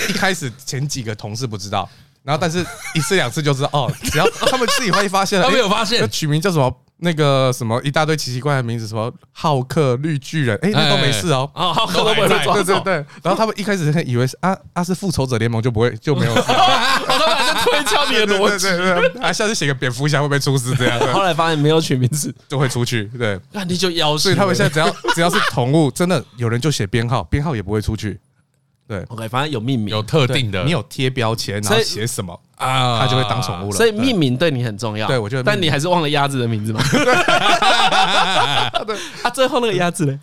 一开始前几个同事不知道。然后，但是一次两次就知道哦，只要他们自己会发现，他们有发现，取名叫什么那个什么一大堆奇奇怪怪的名字，什么浩克绿巨人，哎，那都没事哦，啊，浩克都不会抓，对对对。然后他们一开始以为是啊啊是复仇者联盟就不会就没有。事，他们还在推敲你的逻辑，对对啊，下次写个蝙蝠侠会不会出事这样？后来发现没有取名字。就会出去，对，那你就要，所以他们现在只要只要是宠物，真的有人就写编号，编号也不会出去。对，OK，反正有命名，有特定的，你有贴标签，然后写什么啊，它就会当宠物了。所以命名对你很重要。对，我觉得，但你还是忘了鸭子的名字吗？对，啊，最后那个鸭子呢，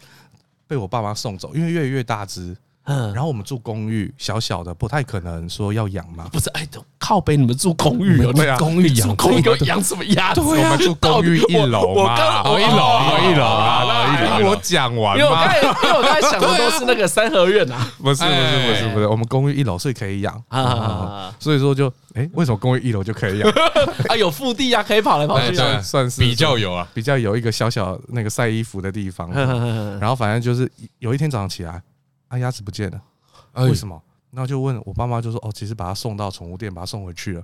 被我爸妈送走，因为越来越大只。嗯，然后我们住公寓，小小的不太可能说要养嘛。不是，哎，靠北，你们住公寓 有 对啊，公寓养公寓养什么鸭子？我们住公寓一楼嘛，我一楼啊，一楼啊，一楼。我讲完因为我刚才，因为我刚才想的都是那个三合院啊。不是，不是，不是，不是，我们公寓一楼所以可以养啊。所以说就，哎，为什么公寓一楼就可以养？啊，有腹地啊，可以跑来跑去，算是比较有啊，比较有一个小小那个晒衣服的地方。然后反正就是有一天早上起来，啊，鸭子不见了。为什么？然后就问我爸妈，就说：“哦，其实把它送到宠物店，把它送回去了。”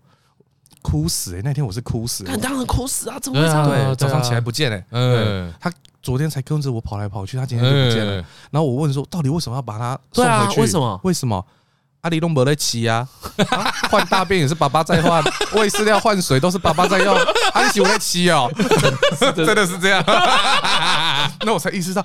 哭死哎！那天我是哭死，当然哭死啊！怎么会这样？对，早上起来不见哎。嗯，他昨天才跟着我跑来跑去，他今天就不见了。然后我问说：“到底为什么要把它送回去？为什么？为什么？阿里龙没在骑啊？换大便也是爸爸在换，喂饲料、换水都是爸爸在用。阿里喜欢在骑哦，真的是这样。那我才意识到，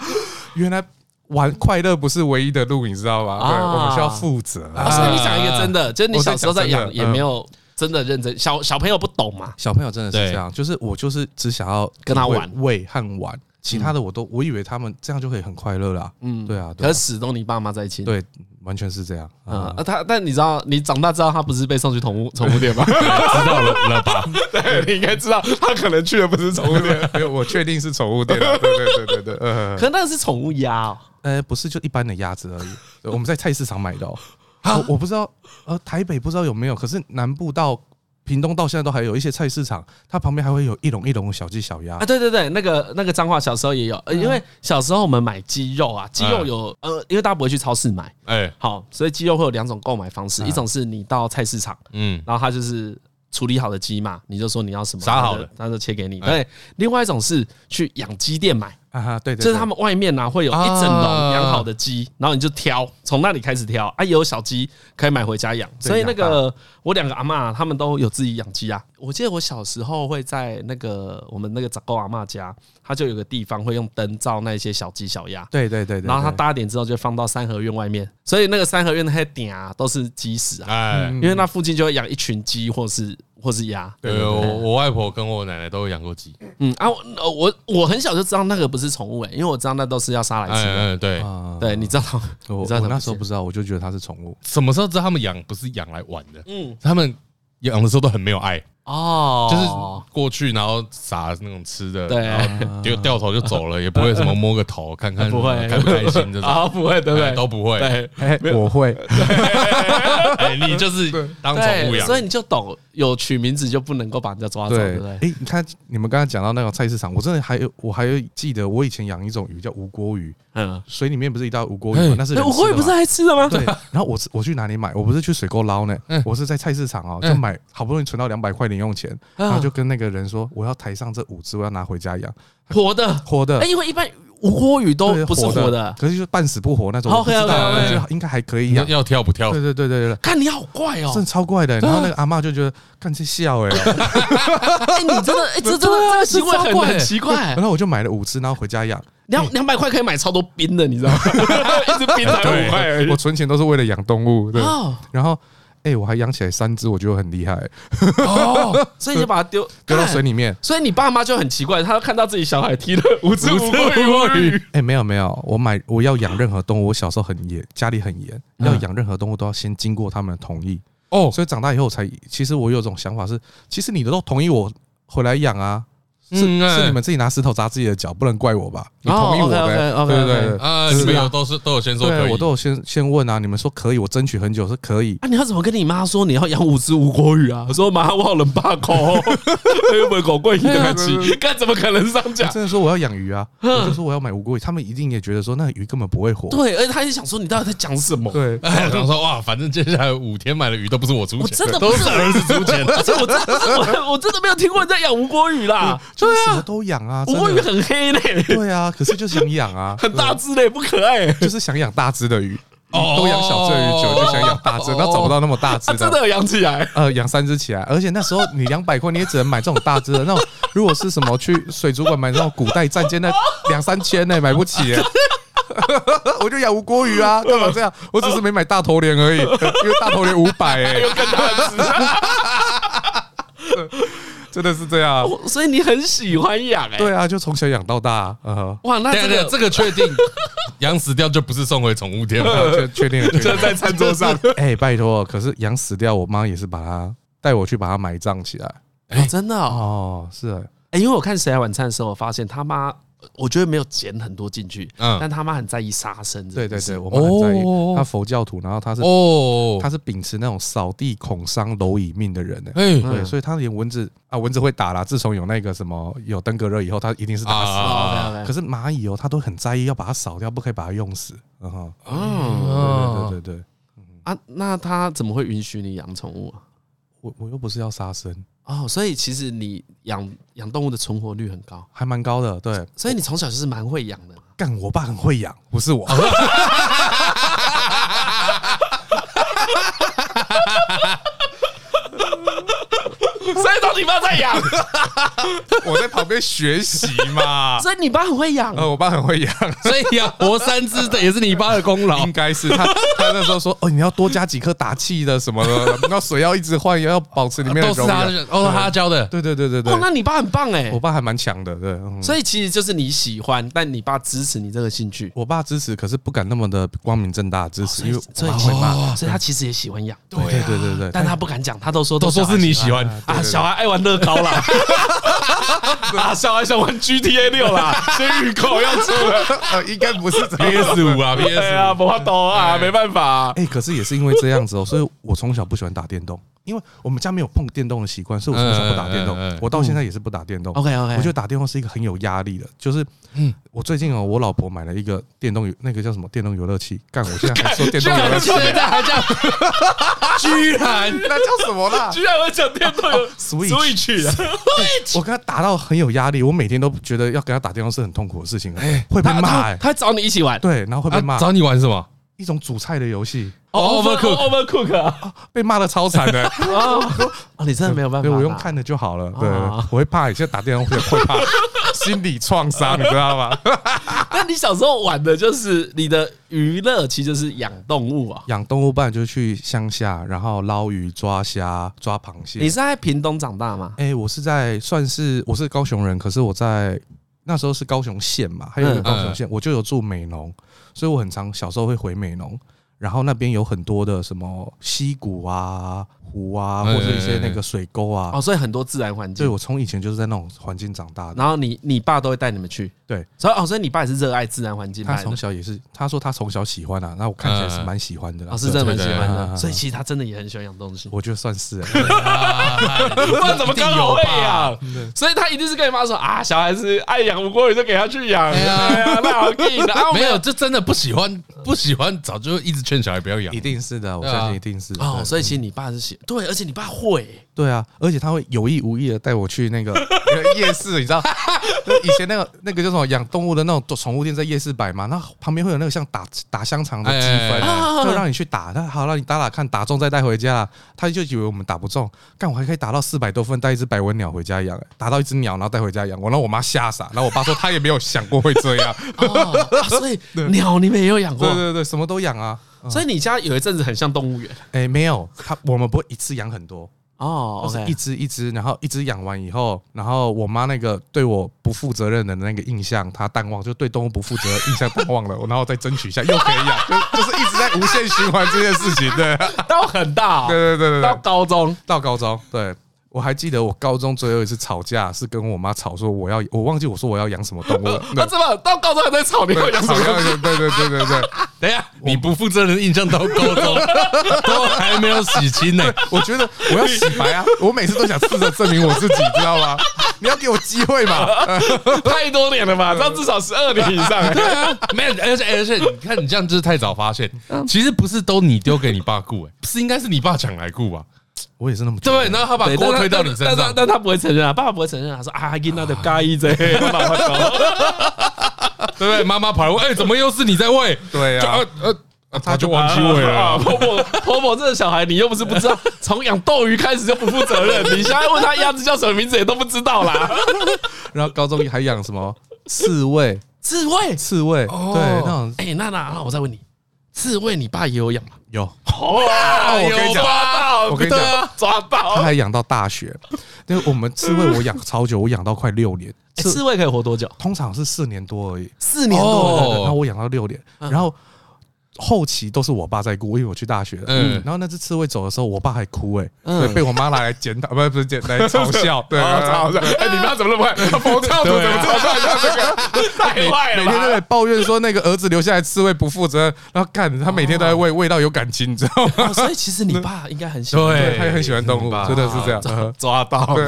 原来。”玩快乐不是唯一的路，你知道吗？对，我们需要负责。所以你讲一个真的，就是你小时候在养，也没有真的认真。小小朋友不懂嘛，小朋友真的是这样，就是我就是只想要跟他玩喂和玩，其他的我都我以为他们这样就可以很快乐啦。嗯，对啊，可是始终你爸妈在一起，对，完全是这样。啊，他但你知道，你长大知道他不是被送去宠物宠物店吗？知道了了吧？对，你应该知道，他可能去的不是宠物店。我确定是宠物店。对对对对对，可是那是宠物鸭哦。呃，不是，就一般的鸭子而已。我们在菜市场买的哦。我我不知道，呃，台北不知道有没有，可是南部到屏东到现在都还有一些菜市场，它旁边还会有一笼一笼的小鸡小鸭啊。对对对，那个那个脏话小时候也有，因为小时候我们买鸡肉啊，鸡肉有呃，因为大家不会去超市买，哎，好，所以鸡肉会有两种购买方式，一种是你到菜市场，嗯，然后它就是处理好的鸡嘛，你就说你要什么，杀好的，他就切给你。对，另外一种是去养鸡店买。啊哈，对，就是他们外面呢会有一整笼养好的鸡，然后你就挑，从那里开始挑啊，有小鸡可以买回家养。所以那个我两个阿嬷他们都有自己养鸡啊。我记得我小时候会在那个我们那个长沟阿嬷家，他就有个地方会用灯照那些小鸡小鸭。对对对，然后他搭点之后就放到三合院外面，所以那个三合院的黑顶啊都是鸡屎啊，因为那附近就会养一群鸡或是。或是鸭，对，我我外婆跟我奶奶都有养过鸡。嗯啊，我我很小就知道那个不是宠物诶，因为我知道那都是要杀来吃的。嗯，对，对，你知道，我我那时候不知道，我就觉得它是宠物。什么时候知道他们养不是养来玩的？嗯，他们养的时候都很没有爱哦，就是过去然后撒那种吃的，对，然后掉掉头就走了，也不会什么摸个头看 看，不会开不开心这种，啊，不会，对不对？都不会，对，我会。哎，你就是当宠物养，所以你就懂，有取名字就不能够把人家抓走，对不对？哎，你看你们刚才讲到那个菜市场，我真的还有，我还有记得，我以前养一种鱼叫无锅鱼，嗯，水里面不是一道无锅鱼吗？那是无锅鱼不是爱吃的吗？对。然后我我去哪里买？我不是去水沟捞呢，我是在菜市场哦，就买，好不容易存到两百块零用钱，然后就跟那个人说，我要台上这五只，我要拿回家养，活的，活的。哎，因为一般。吴郭鱼都不是活的，可是就半死不活那种。我知道，就应该还可以养。要跳不跳？对对对对对。看你好怪哦，真的超怪的。然后那个阿嬷就觉得，看这笑哎。哎，你真的 哎，这真的这个习惯很奇怪。然后我就买了五只，然后回家养。两两百块可以买超多冰的，你知道吗？一直冰才五块而已。我存钱都是为了养动物。对。然后。哎、欸，我还养起来三只，我觉得很厉害。哦，所以你就把它丢 丢到水里面。所以你爸妈就很奇怪，他看到自己小孩踢了五只吴郭鱼。哎、欸，没有没有，我买我要养任何动物，我小时候很严，家里很严，要养任何动物都要先经过他们的同意。哦，所以长大以后才，其实我有种想法是，其实你都同意我回来养啊。是是你们自己拿石头砸自己的脚，不能怪我吧？你同意我呗？对对对，啊，你们有都是都有先说可以，我都有先先问啊，你们说可以，我争取很久是可以。啊，你要怎么跟你妈说你要养五只吴郭鱼啊？说妈，我好能霸口，又不会搞怪异的东西，该怎么可能上架？真的说我要养鱼啊，我就说我要买吴国鱼，他们一定也觉得说那个鱼根本不会活。对，而且他也想说你到底在讲什么？对，想说哇，反正接下来五天买的鱼都不是我出钱，真的都是儿子出钱，而且我真的我我真的没有听过人在养吴国鱼啦，就是什么都养。啊，吴国鱼很黑嘞，对啊，可是就是想养啊，很大只嘞，不可爱，就是想养大只的鱼，都养小只鱼久，就想养大只，然后找不到那么大只的，真的有养起来，呃，养三只起来，而且那时候你两百块你也只能买这种大只的，那种如果是什么去水族馆买那种古代战舰，那两三千呢，买不起，我就养无锅鱼啊，干嘛这样？我只是没买大头鲢而已，因为大头鲢五百哎，更大只。真的是这样，所以你很喜欢养哎？对啊，就从小养到大。哇，那这个这个确定养死掉就不是送回宠物店了，确定就在餐桌上。哎，拜托，可是养死掉，我妈也是把它带我去把它埋葬起来。哎，真的哦，是哎，因为我看谁来晚餐的时候，我发现他妈。我觉得没有剪很多进去，嗯，但他妈很在意杀生。对对对，我们很在意。他佛教徒，然后他是哦，他是秉持那种扫地恐伤蝼蚁命的人呢。哎，对，所以他连蚊子啊，蚊子会打啦。自从有那个什么有登革热以后，他一定是打死了。可是蚂蚁哦，他都很在意，要把它扫掉，不可以把它用死。嗯哼，哦，对对对对，啊，那他怎么会允许你养宠物啊？我我又不是要杀生。哦，所以其实你养养动物的存活率很高，还蛮高的，对。所以你从小就是蛮会养的。干，我爸很会养，不是我。所以养，我在旁边学习嘛。所以你爸很会养，呃，我爸很会养，所以养活三只的也是你爸的功劳。应该是他，他那时候说，哦，你要多加几颗打气的什么的，那水要一直换，也要保持里面的都是他的，哦，他教的。对对对对对。哦，那你爸很棒哎，我爸还蛮强的，对。所以其实就是你喜欢，但你爸支持你这个兴趣。我爸支持，可是不敢那么的光明正大支持，因为所以会骂，所以他其实也喜欢养。对对对对对，但他不敢讲，他都说都说是你喜欢啊，小孩爱玩乐高啦，啊，小孩想玩 GTA 六啦，所以预购要出了，呃，应该不是 PS 五啊，PS 啊，不怕懂啊，没办法。哎，可是也是因为这样子哦，所以我从小不喜欢打电动。因为我们家没有碰电动的习惯，所以我从小不打电动。我到现在也是不打电动。OK OK，我觉得打电动是一个很有压力的。就是，嗯，我最近哦，我老婆买了一个电动那个叫什么电动游乐器。干，我现在还说电动游乐器，现在还讲，居然 那叫什么啦？居然会讲电动 Switch，我跟他打到很有压力，我每天都觉得要给他打电话是很痛苦的事情。哎，会被骂，他找你一起玩，对，然后会被骂。找你玩什么？一种煮菜的游戏。Overcook，Overcook 啊，被骂的超惨的。哦，你真的没有办法，我用看的就好了。对，我会怕，现在打电话会会怕，心理创伤，你知道吗？那你小时候玩的就是你的娱乐，其实就是养动物啊。养动物，不然就去乡下，然后捞鱼、抓虾、抓螃蟹。你是在屏东长大吗？哎，我是在算是我是高雄人，可是我在那时候是高雄县嘛，还有一个高雄县，我就有住美浓，所以我很常小时候会回美浓。然后那边有很多的什么溪谷啊、湖啊，或者一些那个水沟啊。哦，所以很多自然环境。对，我从以前就是在那种环境长大的。然后你你爸都会带你们去。对，所以哦，所以你爸也是热爱自然环境。他从小也是，他说他从小喜欢啊，那我看起来是蛮喜欢的。哦，是真的蛮喜欢的。所以其实他真的也很喜欢养东西。我觉得算是。不然怎么刚好会养？所以他一定是跟你妈说啊，小孩子爱养不过，你就给他去养。对呀，那好硬的。没有，就真的不喜欢，不喜欢，早就一直劝小孩不要养。一定是的，我相信一定是。哦，所以其实你爸是喜对，而且你爸会。对啊，而且他会有意无意的带我去 那个夜市，你知道，以前那个那个叫什么养动物的那种宠物店在夜市摆嘛，那旁边会有那个像打打香肠的积分，就让你去打。那好，让你打打看，打中再带回家。他就以为我们打不中，但我还可以打到四百多分，带一只百文鸟回家养，打到一只鸟然后带回家养。我让我妈吓傻，然后我爸说他也没有想过会这样。哦，所以 鸟你们也有养过？对对对，什么都养啊。所以你家有一阵子很像动物园？哎，没有，他我们不会一次养很多。哦，我是一只一只，然后一只养完以后，然后我妈那个对我不负责任的那个印象，她淡忘，就对动物不负责任印象淡忘了，然后再争取一下又可以养，就 就是一直在无限循环这件事情，对，到很大，对对对对，到高中，到高中，对。我还记得我高中最后一次吵架是跟我妈吵，说我要我忘记我说我要养什么动物了。那怎么到高中还在吵？你要养什么？对对对对对。等一下，你不负责任的印象到高中都还没有洗清呢。我觉得我要洗白啊！我每次都想试着证明我自己，知道吗？你要给我机会嘛？太多年了吧？这样至少十二年以上。对啊，没有，而且而且你看你这样就是太早发现，其实不是都你丢给你爸顾，哎，是应该是你爸抢来顾吧？我也是那么。对，然后他把锅推到你身上，但他不会承认啊，爸爸不会承认啊，说啊，给那的嘎一贼，对不对？妈妈跑来问，哎，怎么又是你在喂？对呀，呃，他就忘记喂了。婆婆，婆婆，这个小孩你又不是不知道，从养斗鱼开始就不负责任，你现在问他鸭子叫什么名字也都不知道啦。然后高中还养什么刺猬？刺猬？刺猬？对，那种。哎，娜娜那我再问你，刺猬你爸也有养吗？有。哦，我跟你讲。我跟你讲，抓到！他还养到大学。因为我们刺猬我养超久，我养到快六年。刺猬可以活多久？通常是四年多而已。四年多，然后我养到六年，然后。后期都是我爸在顾，因为我去大学了。嗯，然后那只刺猬走的时候，我爸还哭哎，被我妈拿来检讨，不是不是检来 嘲笑，对，嘲笑。哎，你妈怎么那么坏？佛教徒怎么嘲笑这个？太坏了！每天都在抱怨说那个儿子留下来刺猬不负责任，然后干他每天都在喂喂到有感情，你知道吗？所以其实你爸应该很喜欢，对，他也很喜欢动物，真的是这样。抓到，对，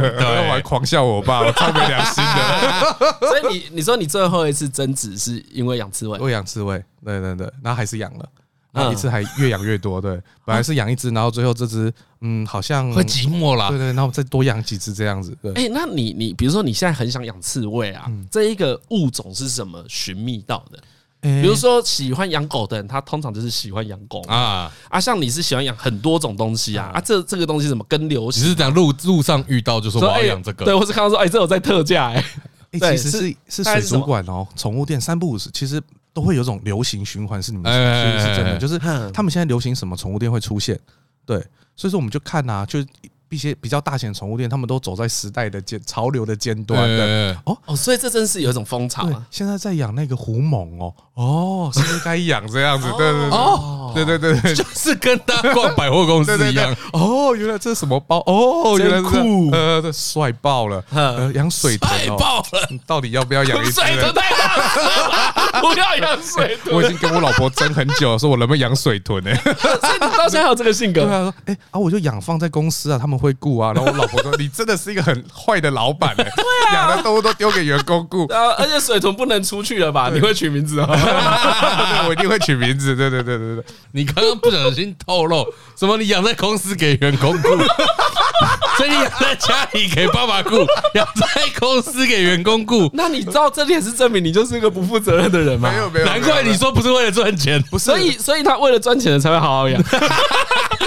我还狂笑我爸，我超没良心的。所以你你说你最后一次争执是因为养刺猬？我养刺猬。对对对，然后还是养了，然后一次还越养越多。对，本来是养一只，然后最后这只，嗯，好像会寂寞啦。对对，然后再多养几只这样子。对，哎，那你你比如说你现在很想养刺猬啊，这一个物种是什么寻觅到的？比如说喜欢养狗的人，他通常就是喜欢养狗啊啊，像你是喜欢养很多种东西啊啊，这这个东西怎么跟流行？只是讲路路上遇到就说我要养这个，对，或是看到说哎，这有在特价哎，其实是是水族馆哦，宠物店三不五时其实。都会有种流行循环，是你们是是真的，就是他们现在流行什么宠物店会出现，对，所以说我们就看啊，就一些比较大型的宠物店，他们都走在时代的尖潮流的尖端，的，哦哦，所以这真是有一种风潮啊！现在在养那个狐獴哦，哦，是不是该养这样子？对对对，哦，对对对对，就是跟他逛百货公司一样。哦，原来这是什么包？哦，原来酷，呃，这帅爆了，养水豚哦，爆了，到底要不要养一只？水豚太大了，不要养水豚。我已经跟我老婆争很久了，说我能不能养水豚呢？所以你到现在还有这个性格？对啊，说哎啊，我就养放在公司啊，他们会雇啊。然后我老婆说：“你真的是一个很坏的老板哎，养的动物都丢给员工雇。啊，而且水豚不能出去了吧？你会取名字 啊？我一定会取名字。对对对对对，你刚刚不小心透露什么？你养在公司给员工顾，所以在家里给爸爸雇，养在公司给员工雇。那你知道这点是证明你就是一个不负责任的人吗？没有没有，难怪你说不是为了赚钱，不是。所以所以他为了赚钱的才会好好养。”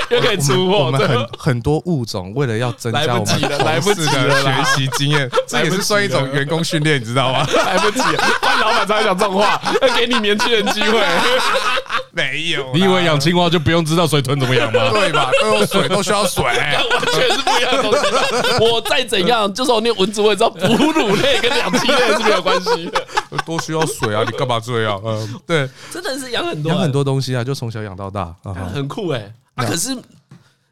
又可以出货，我们很很多物种为了要增加我们来不及的学习经验，这也是算一种员工训练，你知道吗？来不及，换老板才会讲这种话，要给你年轻人机会。没有，你以为养青蛙就不用知道水豚怎么养吗？对吧？都有水，都需要水，完全是不一样的东西。我再怎样，就算我念文字，我也知道哺乳类跟两栖类是没有关系的，都需要水啊！你干嘛这样？嗯，对，真的是养很多养很多东西啊，就从小养到大，很酷哎。啊，可是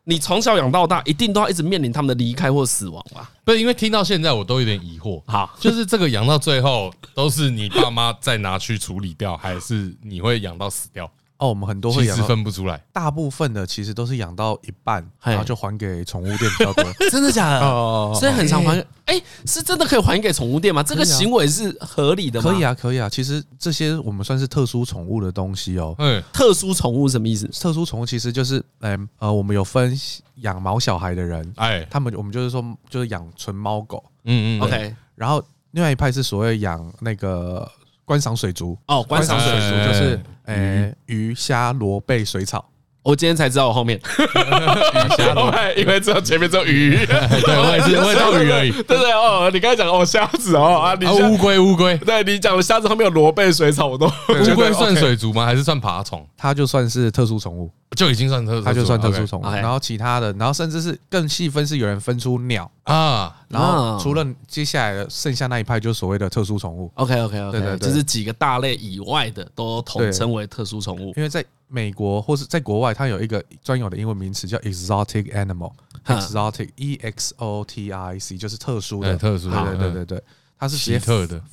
你从小养到大，一定都要一直面临他们的离开或死亡吧？不是，因为听到现在我都有点疑惑。好，就是这个养到最后都是你爸妈再拿去处理掉，还是你会养到死掉？哦，我们很多会养，其实分不出来。大部分的其实都是养到一半，然后就还给宠物店比较多。真的假的？哦，所以很常还。哎，是真的可以还给宠物店吗？这个行为是合理的吗？可以啊，可以啊。其实这些我们算是特殊宠物的东西哦。嗯，特殊宠物什么意思？特殊宠物其实就是，嗯呃，我们有分养毛小孩的人，哎，他们我们就是说就是养纯猫狗。嗯嗯，OK。然后另外一派是所谓养那个。观赏水族哦，观赏水族就是，诶，鱼虾螺贝水草。我今天才知道我后面 因为知道前面只有鱼，对，我也是，我也知道鱼而已。对对哦，你刚才讲哦虾子哦啊，你乌龟乌龟，对你讲的虾子后面有螺贝水草，我都乌龟算水族吗？还是算爬虫？它就算是特殊宠物。就已经算特殊，它就算特殊宠物。然后其他的，然后甚至是更细分，是有人分出鸟啊。然后除了接下来的剩下那一派，就是所谓的特殊宠物。OK OK OK，对对，就是几个大类以外的都统称为特殊宠物。因为在美国或是在国外，它有一个专有的英文名词叫 exotic animal，exotic E X O T I C，就是特殊的，特殊的，对对对对。它是直接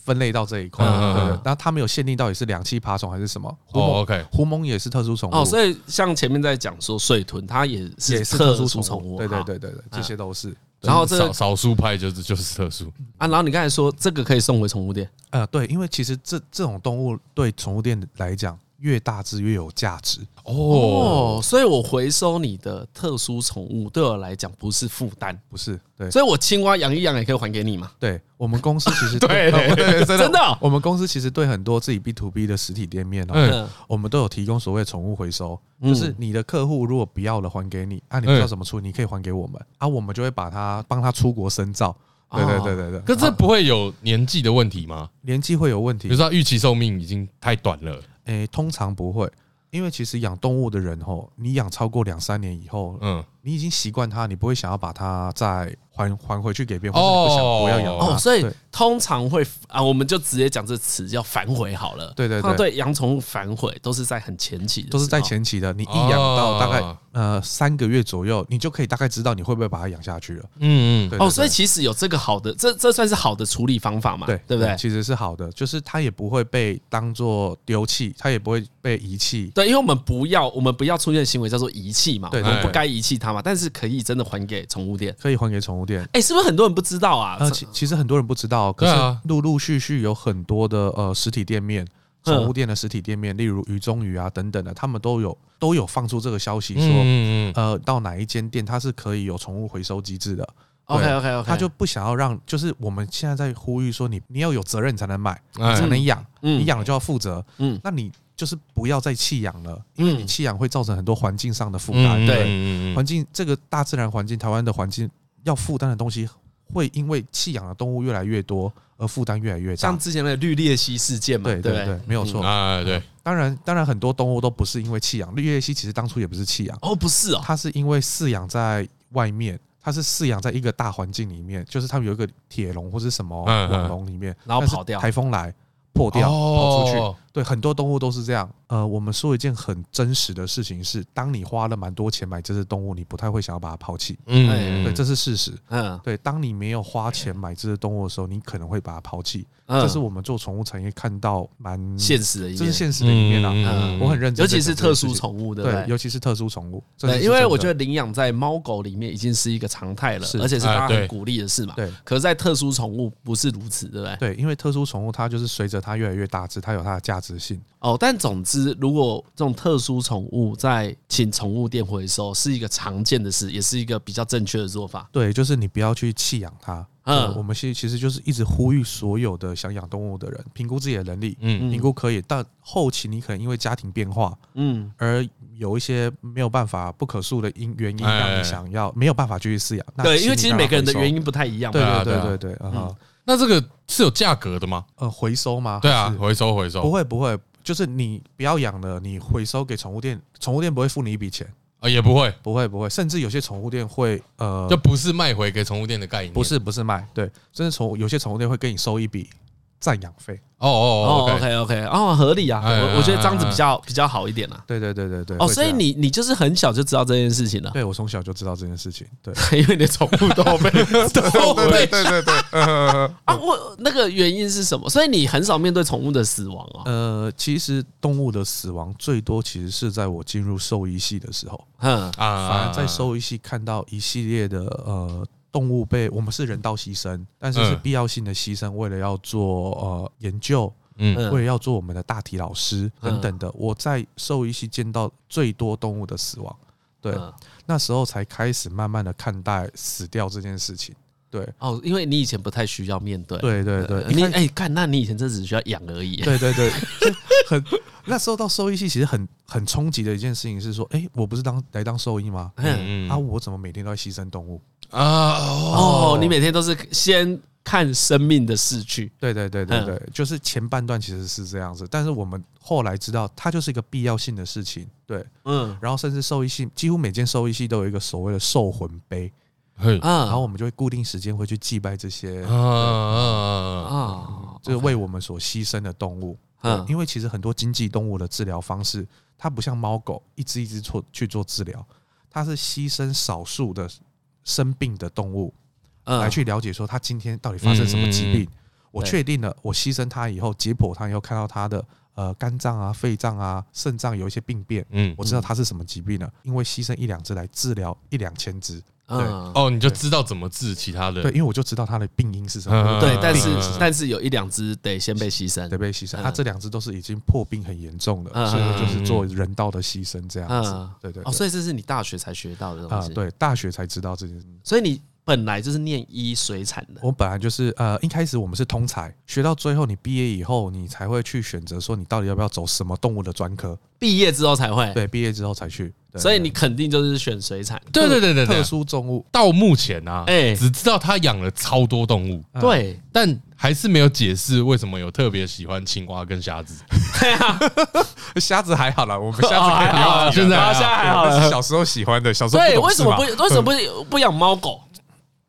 分类到这一块，然后它没有限定到底是两栖爬虫还是什么。哦，OK，狐獴也是特殊宠物。哦，所以像前面在讲说水豚，它也是也是特殊宠物。对对对对对，这些都是。然后这少少数派就是就是特殊啊。然后你刚才说这个可以送回宠物店。呃，对，因为其实这这种动物对宠物店来讲。越大只越有价值。哦，所以我回收你的特殊宠物对我来讲不是负担，不是对，所以我青蛙养一养也可以还给你嘛。对，我们公司其实 对对 真的，我们公司其实对很多自己 B to B 的实体店面哦，我们都有提供所谓宠物回收，就是你的客户如果不要了还给你啊，你不知道怎么处理，你可以还给我们啊，我们就会把它帮他出国深造。对对对对对，可这不会有年纪的问题吗？年纪会有问题，比如说预期寿命已经太短了。诶，通常不会，因为其实养动物的人吼，你养超过两三年以后，嗯，你已经习惯它，你不会想要把它再还还回去给别人，或者不想不要养它。哦，所以通常会啊，我们就直接讲这词叫反悔好了。对对对，对养宠物反悔都是在很前期的，都是在前期的。你一养到大概呃三个月左右，你就可以大概知道你会不会把它养下去了。嗯嗯。哦，所以其实有这个好的，这这算是好的处理方法嘛？对对不对？其实是好的，就是它也不会被当做丢弃，它也不会被遗弃。对，因为我们不要，我们不要出现行为叫做遗弃嘛，对，我们不该遗弃它嘛。但是可以真的还给宠物店，可以还给宠物店。哎，是不是很多人不知道啊？呃，其其实很多人不知道，可是陆陆续续有很多的呃实体店面，宠物店的实体店面，例如鱼中鱼啊等等的，他们都有都有放出这个消息说，嗯呃，到哪一间店它是可以有宠物回收机制的。OK OK OK，他就不想要让，就是我们现在在呼吁说，你你要有责任才能买，才能养，你养了就要负责，嗯，那你就是不要再弃养了，因为你弃养会造成很多环境上的负担，对，环境这个大自然环境，台湾的环境要负担的东西。会因为弃养的动物越来越多而负担越来越大，像之前的绿鬣蜥事件嘛，对对对，没有错。啊，对。当然，当然很多动物都不是因为弃养，绿鬣蜥其实当初也不是弃养，哦，不是哦，它是因为饲养在外面，它是饲养在一个大环境里面，就是他们有一个铁笼或是什么网笼里面，然后跑掉，台风来破掉，跑出去。对，很多动物都是这样。呃，我们说一件很真实的事情是，当你花了蛮多钱买这只动物，你不太会想要把它抛弃。嗯，对，这是事实。嗯，对，当你没有花钱买这只动物的时候，你可能会把它抛弃。这是我们做宠物产业看到蛮现实的一面，这是现实的一面啊。嗯，我很认真，尤其是特殊宠物，对不对？尤其是特殊宠物，对，因为我觉得领养在猫狗里面已经是一个常态了，而且是大家很鼓励的事嘛。对，可是在特殊宠物不是如此，对不对？对，因为特殊宠物它就是随着它越来越大只，它有它的价值性。哦，但总之，如果这种特殊宠物在请宠物店回收，是一个常见的事，也是一个比较正确的做法。对，就是你不要去弃养它。嗯，我们其实其实就是一直呼吁所有的想养动物的人，评估自己的能力，嗯，评估可以，但后期你可能因为家庭变化，嗯，而有一些没有办法不可诉的因原因让你想要没有办法继续饲养。对，因为其实每个人的原因不太一样。对对对对对，嗯，那这个是有价格的吗？呃，回收吗？对啊，回收回收，不会不会。就是你不要养了，你回收给宠物店，宠物店不会付你一笔钱啊，也不会，不会，不会，甚至有些宠物店会呃，就不是卖回给宠物店的概念，不是，不是卖，对，甚至宠有些宠物店会跟你收一笔暂养费。哦哦哦，OK OK，哦，合理啊，我我觉得这样子比较比较好一点啊。对对对对对。哦，所以你你就是很小就知道这件事情了。对，我从小就知道这件事情。对，因为你的宠物都被 都被对对对。啊，我那个原因是什么？所以你很少面对宠物的死亡啊。呃，其实动物的死亡最多其实是在我进入兽医系的时候。嗯啊，反而在兽医系看到一系列的呃。动物被我们是人道牺牲，但是是必要性的牺牲，为了要做呃研究，嗯，为了要做我们的大体老师等等的。我在兽医系见到最多动物的死亡，对，那时候才开始慢慢的看待死掉这件事情。对，哦，因为你以前不太需要面对，对对对，你哎，看，那你以前这只需要养而已。对对对，很 那时候到兽医系其实很很冲击的一件事情是说，哎，我不是当来当兽医吗？嗯嗯，啊，我怎么每天都在牺牲动物？啊哦，你每天都是先看生命的逝去，对对对对对，就是前半段其实是这样子，但是我们后来知道，它就是一个必要性的事情，对，嗯，然后甚至兽医系几乎每间兽医系都有一个所谓的兽魂碑，嗯，然后我们就会固定时间会去祭拜这些，啊啊，就是为我们所牺牲的动物，嗯，因为其实很多经济动物的治疗方式，它不像猫狗一只一只做去做治疗，它是牺牲少数的。生病的动物，来去了解说它今天到底发生什么疾病。我确定了，我牺牲它以后，解剖它以后，看到它的呃肝脏啊、肺脏啊、肾脏有一些病变，嗯，我知道它是什么疾病了。因为牺牲一两只来治疗一两千只，对哦，你就知道怎么治其他的。对，因为我就知道它的病因是什么。对，但是但是有一两只得先被牺牲，得被牺牲。它这两只都是已经破病很严重的，所以就是做人道的牺牲这样子。对对。哦，所以这是你大学才学到的东西。对，大学才知道这件事。所以你。本来就是念医水产的，我本来就是呃，一开始我们是通才，学到最后你毕业以后，你才会去选择说你到底要不要走什么动物的专科。毕业之后才会，对，毕业之后才去，所以你肯定就是选水产。对对对对，特殊动物到目前啊，哎，只知道他养了超多动物，对，但还是没有解释为什么有特别喜欢青蛙跟虾子。对啊，虾子还好了，我们虾子还好，现在虾还好了，小时候喜欢的，小时候对，为什么不为什么不不养猫狗？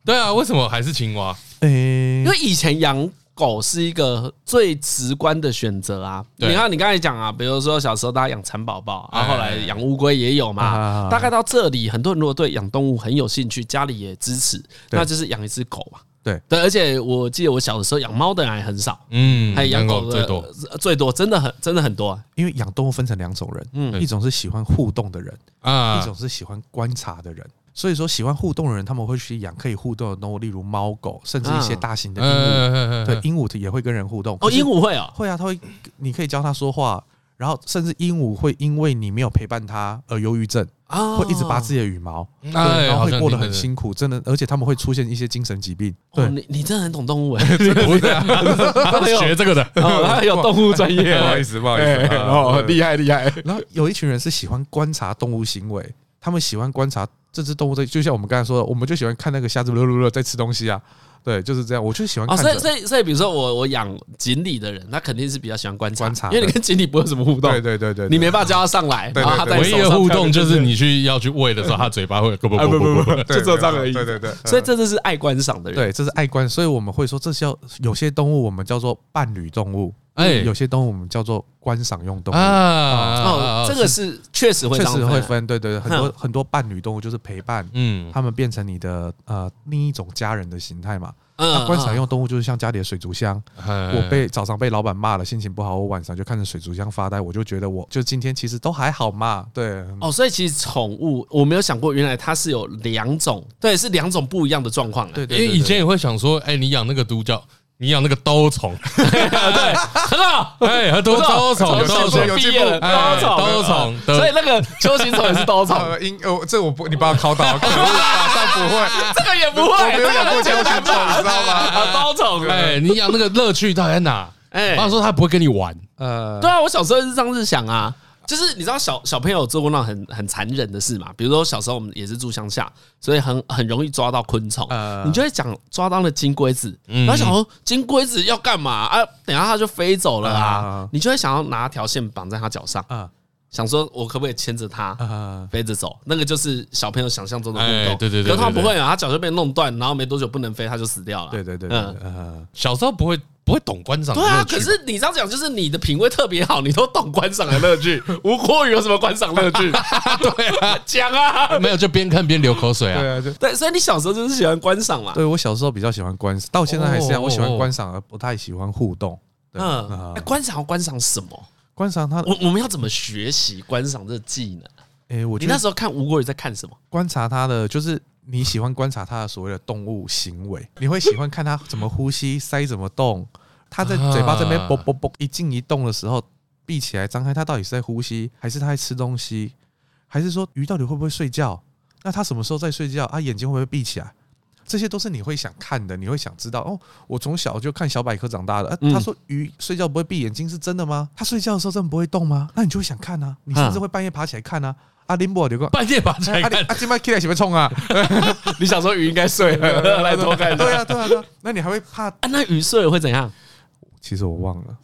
对啊，为什么还是青蛙？诶，因为以前养狗是一个最直观的选择啊。你看，你刚才讲啊，比如说小时候大家养蚕宝宝，然后后来养乌龟也有嘛。大概到这里，很多人如果对养动物很有兴趣，家里也支持，那就是养一只狗嘛。对对，而且我记得我小的时候养猫的人还很少，嗯，还养狗的最多，最多真的很真的很多。因为养动物分成两种人，嗯，一种是喜欢互动的人啊，一种是喜欢观察的人。所以说，喜欢互动的人，他们会去养可以互动的动物，例如猫狗，甚至一些大型的鹦鹉。对，鹦鹉也会跟人互动。哦，鹦鹉会啊，会啊，它会，你可以教它说话，然后甚至鹦鹉会因为你没有陪伴它而忧郁症啊，会一直拔自己的羽毛，然后会过得很辛苦，真的，而且他们会出现一些精神疾病。对，你你真的很懂动物哎，不是啊，他学这个的，他有动物专业，不好意思，不好意思，哦，厉害厉害。然后有一群人是喜欢观察动物行为，他们喜欢观察。这只动物在，就像我们刚才说的，我们就喜欢看那个虾子噜噜噜在吃东西啊，对，就是这样。我就喜欢看。所以所以所以，比如说我我养锦鲤的人，他肯定是比较喜欢观察，观察，因为你跟锦鲤不会有什么互动。对对对对，你没办法叫它上来，唯一的互动就是你去要去喂的时候，它嘴巴会不不不不不，就这样而已。对对对，所以这就是爱观赏的人，对，这是爱观。所以我们会说，这叫有些动物我们叫做伴侣动物。哎，有些动物我们叫做观赏用动物。啊，哦，这个是。确实会，确实会分，对对对，很多很多伴侣动物就是陪伴，嗯，他们变成你的呃另一种家人的形态嘛。嗯，观赏用动物就是像家里的水族箱，我被早上被老板骂了，心情不好，我晚上就看着水族箱发呆，我就觉得我就今天其实都还好嘛，对。哦，所以其实宠物我没有想过，原来它是有两种，对，是两种不一样的状况。对，因为以前也会想说，哎，你养那个独角。你养那个兜虫，对，很好，哎，很多兜虫，小学毕业了，兜虫，兜虫，所以那个秋行虫也是兜虫。应，呃，这我不，你把我考倒，马上不会，这个也不会，我没有养过秋行虫，你知道吗？兜虫，哎，你养那个乐趣到底在哪？哎，我想说他不会跟你玩，呃，对啊，我小时候是这样子想啊。就是你知道小小朋友做过那种很很残忍的事嘛？比如说小时候我们也是住乡下，所以很很容易抓到昆虫。你就会讲抓到了金龟子，然后想说金龟子要干嘛啊？等下它就飞走了啊！你就会想要拿条线绑在它脚上，想说我可不可以牵着它飞着走？那个就是小朋友想象中的运动。对对对，可他不会啊，他脚就被弄断，然后没多久不能飞，他就死掉了。对对对，嗯，小时候不会不会懂观赏。对啊，可是你这样讲，就是你的品味特别好，你都懂观赏的乐趣。吴郭宇有什么观赏乐趣？对啊，讲啊，没有就边看边流口水啊。对啊，就对，所以你小时候就是喜欢观赏嘛。对我小时候比较喜欢观赏，到现在还是这样，我喜欢观赏而不太喜欢互动。嗯，观赏要观赏什么？观赏它，我我们要怎么学习观赏这个技能？哎，我你那时候看吴国宇在看什么？观察他的就是。你喜欢观察他的所谓的动物行为，你会喜欢看他怎么呼吸，腮怎么动，他在嘴巴这边啵啵啵一进一动的时候，闭起来张开，他到底是在呼吸，还是他在吃东西，还是说鱼到底会不会睡觉？那他什么时候在睡觉？啊，眼睛会不会闭起来？这些都是你会想看的，你会想知道。哦，我从小就看小百科长大的。他说鱼睡觉不会闭眼睛是真的吗？他睡觉的时候真的不会动吗？那你就会想看啊，你甚至会半夜爬起来看啊。阿林博就讲半夜爬起来看，阿金麦起来喜欢冲啊！你想说鱼应该睡了，来偷看。对啊，对啊，对啊。那你还会怕？那鱼睡了会怎样？其实我忘了。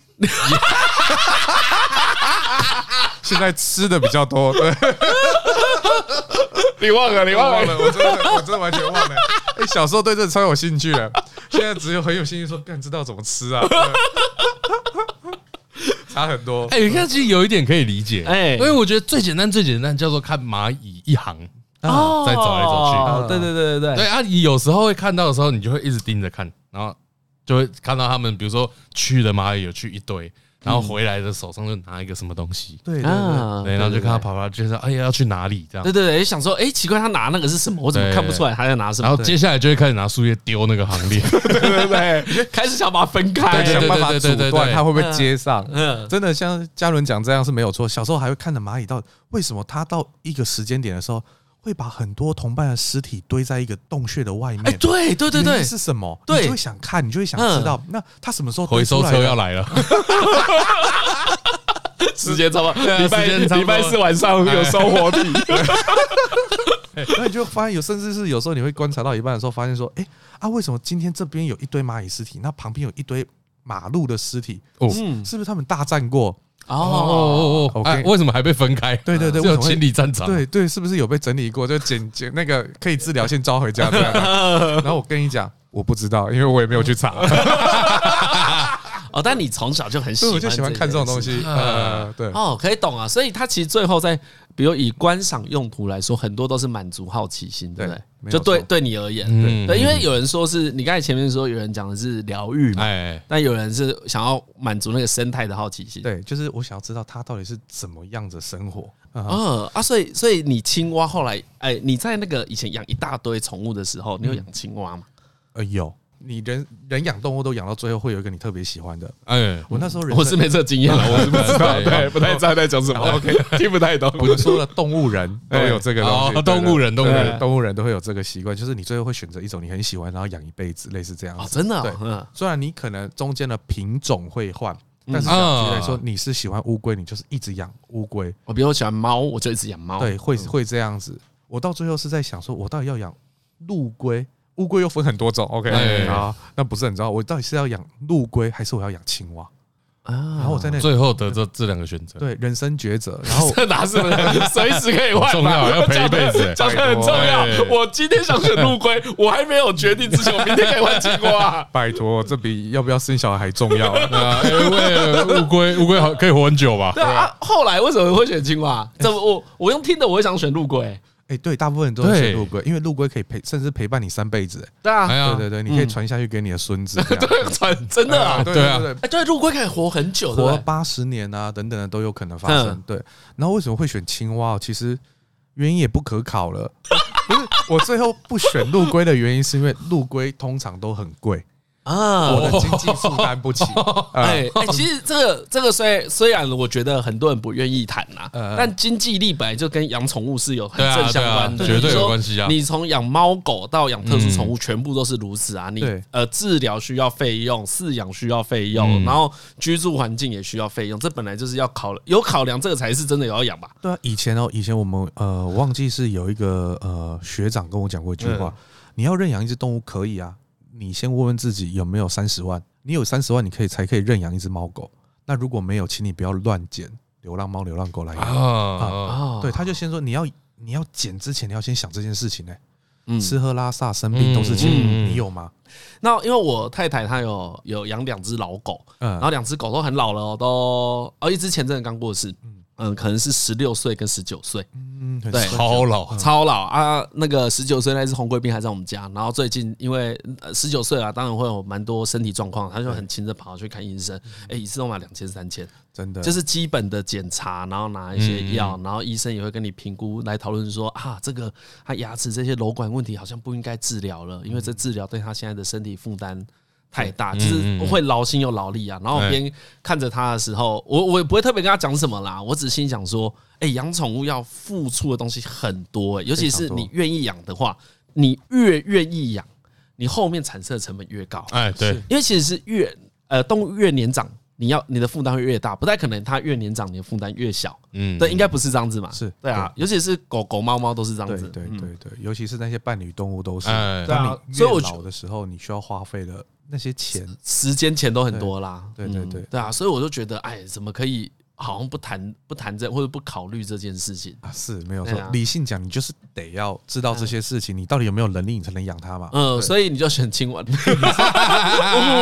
现在吃的比较多，对。你忘了？你忘了？我真的，我真的完全忘了。哎，小时候对这超有兴趣的，现在只有很有兴趣说，干知道怎么吃啊？差很多，哎，你看，其实有一点可以理解，哎，因为我觉得最简单、最简单叫做看蚂蚁一行啊，再走来走去，对对对对对，对啊，你有时候会看到的时候，你就会一直盯着看，然后就会看到他们，比如说去的蚂蚁有去一堆。然后回来的手上就拿一个什么东西，对对对，然后就看他跑跑，就说哎呀要去哪里这样，对对对，想说哎奇怪他拿那个是什么，我怎么看不出来他在拿什么？然后接下来就会开始拿树叶丢那个行列，对对对，开始想把它分开，想办法阻断它会不会接上。嗯，真的像嘉伦讲这样是没有错。小时候还会看着蚂蚁到为什么它到一个时间点的时候。会把很多同伴的尸体堆在一个洞穴的外面。哎，对对对对，是什么？对，你就会想看，你就会想知道，那他什么时候回收车要来了？时间差不多，礼拜礼拜四晚上有收活体。那你就发现有，甚至是有时候你会观察到一半的时候，发现说，哎啊，为什么今天这边有一堆蚂蚁尸体，那旁边有一堆马路的尸体？哦，是不是他们大战过？哦哦哦哦！为什么还被分开？对对对，有清理战场。对对，是不是有被整理过？就捡捡那个可以治疗，先招回家这样。然后我跟你讲，我不知道，因为我也没有去查。哦，但你从小就很喜欢，我就喜欢看这种东西。呃，对。哦，可以懂啊。所以他其实最后在，比如以观赏用途来说，很多都是满足好奇心，对不对？就对对你而言，对，因为有人说是你刚才前面说有人讲的是疗愈嘛，但有人是想要满足那个生态的好奇心，对，就是我想要知道它到底是怎么样的生活。嗯啊，所以所以你青蛙后来，哎，你在那个以前养一大堆宠物的时候，你有养青蛙吗？呃，有。你人人养动物都养到最后，会有一个你特别喜欢的。哎，我那时候人我是没这个经验了，我是不知道，对，不太知道在讲什么。OK，听不太懂。我就说了，动物人 都有这个东西。动物人，动物人，动物人都会有这个习惯，就是你最后会选择一种你很喜欢，然后养一辈子，类似这样。真的。对，虽然你可能中间的品种会换，但是总体来说，你是喜欢乌龟，你就是一直养乌龟。我比如喜欢猫，我就一直养猫。对，会会这样子。我到最后是在想，说我到底要养陆龟。乌龟又分很多种，OK 啊，那不是很知道。我到底是要养陆龟，还是我要养青蛙啊？然后我在那最后得这这两个选择，对人生抉择。然后这哪是随时可以换？重要，要陪一辈子，讲的很重要。我今天想选陆龟，我还没有决定之前，我明天可以换青蛙。拜托，这比要不要生小孩还重要。因为乌龟，乌龟好可以活很久吧？对啊。后来为什么会选青蛙？怎么我我用听的，我会想选陆龟。哎，对，大部分人都是选陆龟，因为陆龟可以陪，甚至陪伴你三辈子。对啊，对对对，你可以传下去给你的孙子。对，传真的啊，对啊，哎，对，陆龟可以活很久，活八十年啊，等等的都有可能发生。对，然后为什么会选青蛙？其实原因也不可考了。不是，我最后不选陆龟的原因，是因为陆龟通常都很贵。啊，我的经济负担不起。哎哎，其实这个这个虽虽然我觉得很多人不愿意谈呐，但经济力本来就跟养宠物是有很正相关的，绝对有关系啊。你从养猫狗到养特殊宠物，全部都是如此啊。你呃治疗需要费用，饲养需要费用，然后居住环境也需要费用，这本来就是要考有考量，这个才是真的有要养吧？对啊，以前哦，以前我们呃，忘记是有一个呃学长跟我讲过一句话：你要认养一只动物可以啊。你先问问自己有没有三十万，你有三十万，你可以才可以认养一只猫狗。那如果没有，请你不要乱捡流浪猫、流浪狗来养啊！对，他就先说你要你要捡之前，你要先想这件事情呢。吃喝拉撒生病都是钱，你有吗？那因为我太太她有有养两只老狗，然后两只狗都很老了，都哦，一只前阵子刚过世。嗯，可能是十六岁跟十九岁，嗯，对，超老，嗯、超老啊！那个十九岁那只红贵宾还在我们家，然后最近因为十九岁啊，当然会有蛮多身体状况，他就很勤着跑去看医生，哎，一次都买两千三千，真的，就是基本的检查，然后拿一些药，然后医生也会跟你评估来讨论说啊，这个他牙齿这些瘘管问题好像不应该治疗了，因为这治疗对他现在的身体负担。太大，就是会劳心又劳力啊。然后边看着他的时候，我我也不会特别跟他讲什么啦。我只心想说，哎，养宠物要付出的东西很多，欸，尤其是你愿意养的话，你越愿意养，你后面产生的成本越高。哎，对，因为其实是越呃动物越年长，你要你的负担会越大，不太可能它越年长你的负担越小。嗯，对，应该不是这样子嘛。是对啊，尤其是狗狗、猫猫都是这样子。对对对，尤其是那些伴侣动物都是。对啊，所以我老的时候，你需要花费的。那些钱、时间、钱都很多啦，对对对，对啊，所以我就觉得，哎，怎么可以？好像不谈不谈这或者不考虑这件事情啊，是没有错。理性讲，你就是得要知道这些事情，你到底有没有能力，你才能养它嘛。嗯，所以你就选青蛙，物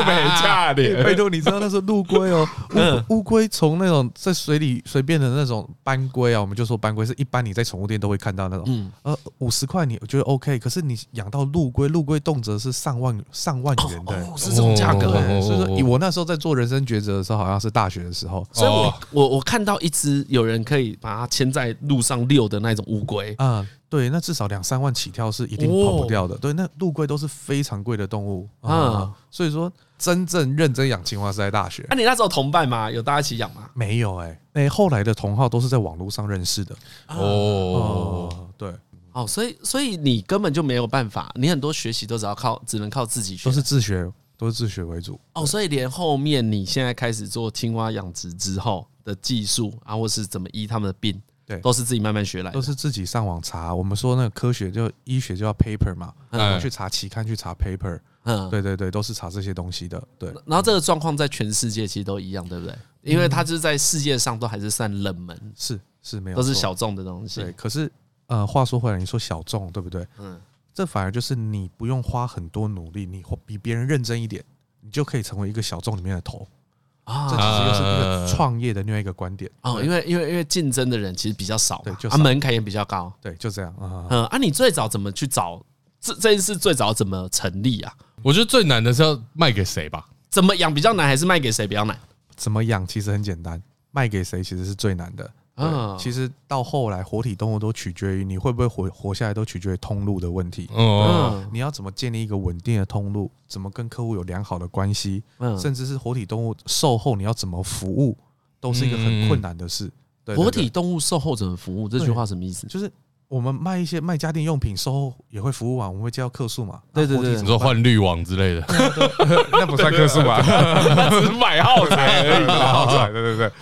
美价廉。拜托，你知道那是陆龟哦，乌乌龟从那种在水里随便的那种斑龟啊，我们就说斑龟是一般你在宠物店都会看到那种，嗯，呃，五十块你我觉得 OK，可是你养到陆龟，陆龟动辄是上万上万元的，是这种价格。所以说，以我那时候在做人生抉择的时候，好像是大学的时候，所以我我。我看到一只有人可以把它牵在路上遛的那种乌龟啊，对，那至少两三万起跳是一定跑不掉的。对，那陆龟都是非常贵的动物啊，所以说真正认真养青蛙是在大学。那你那时候同伴吗？有大家一起养吗？没有哎，哎，后来的同号都是在网络上认识的。哦，对，哦，所以所以你根本就没有办法，你很多学习都只要靠，只能靠自己学，都是自学，都是自学为主。哦，所以连后面你现在开始做青蛙养殖之后。的技术啊，或是怎么医他们的病，对，都是自己慢慢学来的，都是自己上网查。我们说那个科学就医学就要 paper 嘛，然后去查期刊，去查 paper，嗯，对对对，都是查这些东西的。对，然后这个状况在全世界其实都一样，对不对？因为它就是在世界上都还是算冷门，是是没有，都是小众的东西。对，可是呃，话说回来，你说小众对不对？嗯，这反而就是你不用花很多努力，你比别人认真一点，你就可以成为一个小众里面的头。啊，这其实又是一个创业的另外一个观点哦，因为因为因为竞争的人其实比较少，对，就啊门槛也比较高，对，就这样啊。嗯啊，你最早怎么去找这这件事？最早怎么成立啊？我觉得最难的是要卖给谁吧？怎么养比较难，还是卖给谁比较难？怎么养其实很简单，卖给谁其实是最难的。嗯，其实到后来，活体动物都取决于你会不会活活下来，都取决于通路的问题。嗯，你要怎么建立一个稳定的通路？怎么跟客户有良好的关系？嗯，甚至是活体动物售后你要怎么服务，都是一个很困难的事。对，活体动物售后怎么服务？这句话什么意思？就是。我们卖一些卖家电用品，售后也会服务网，我们会接到客诉嘛。对对对，你说换滤网之类的，那不算客诉吧？只是买耗材而已，耗材。对对对，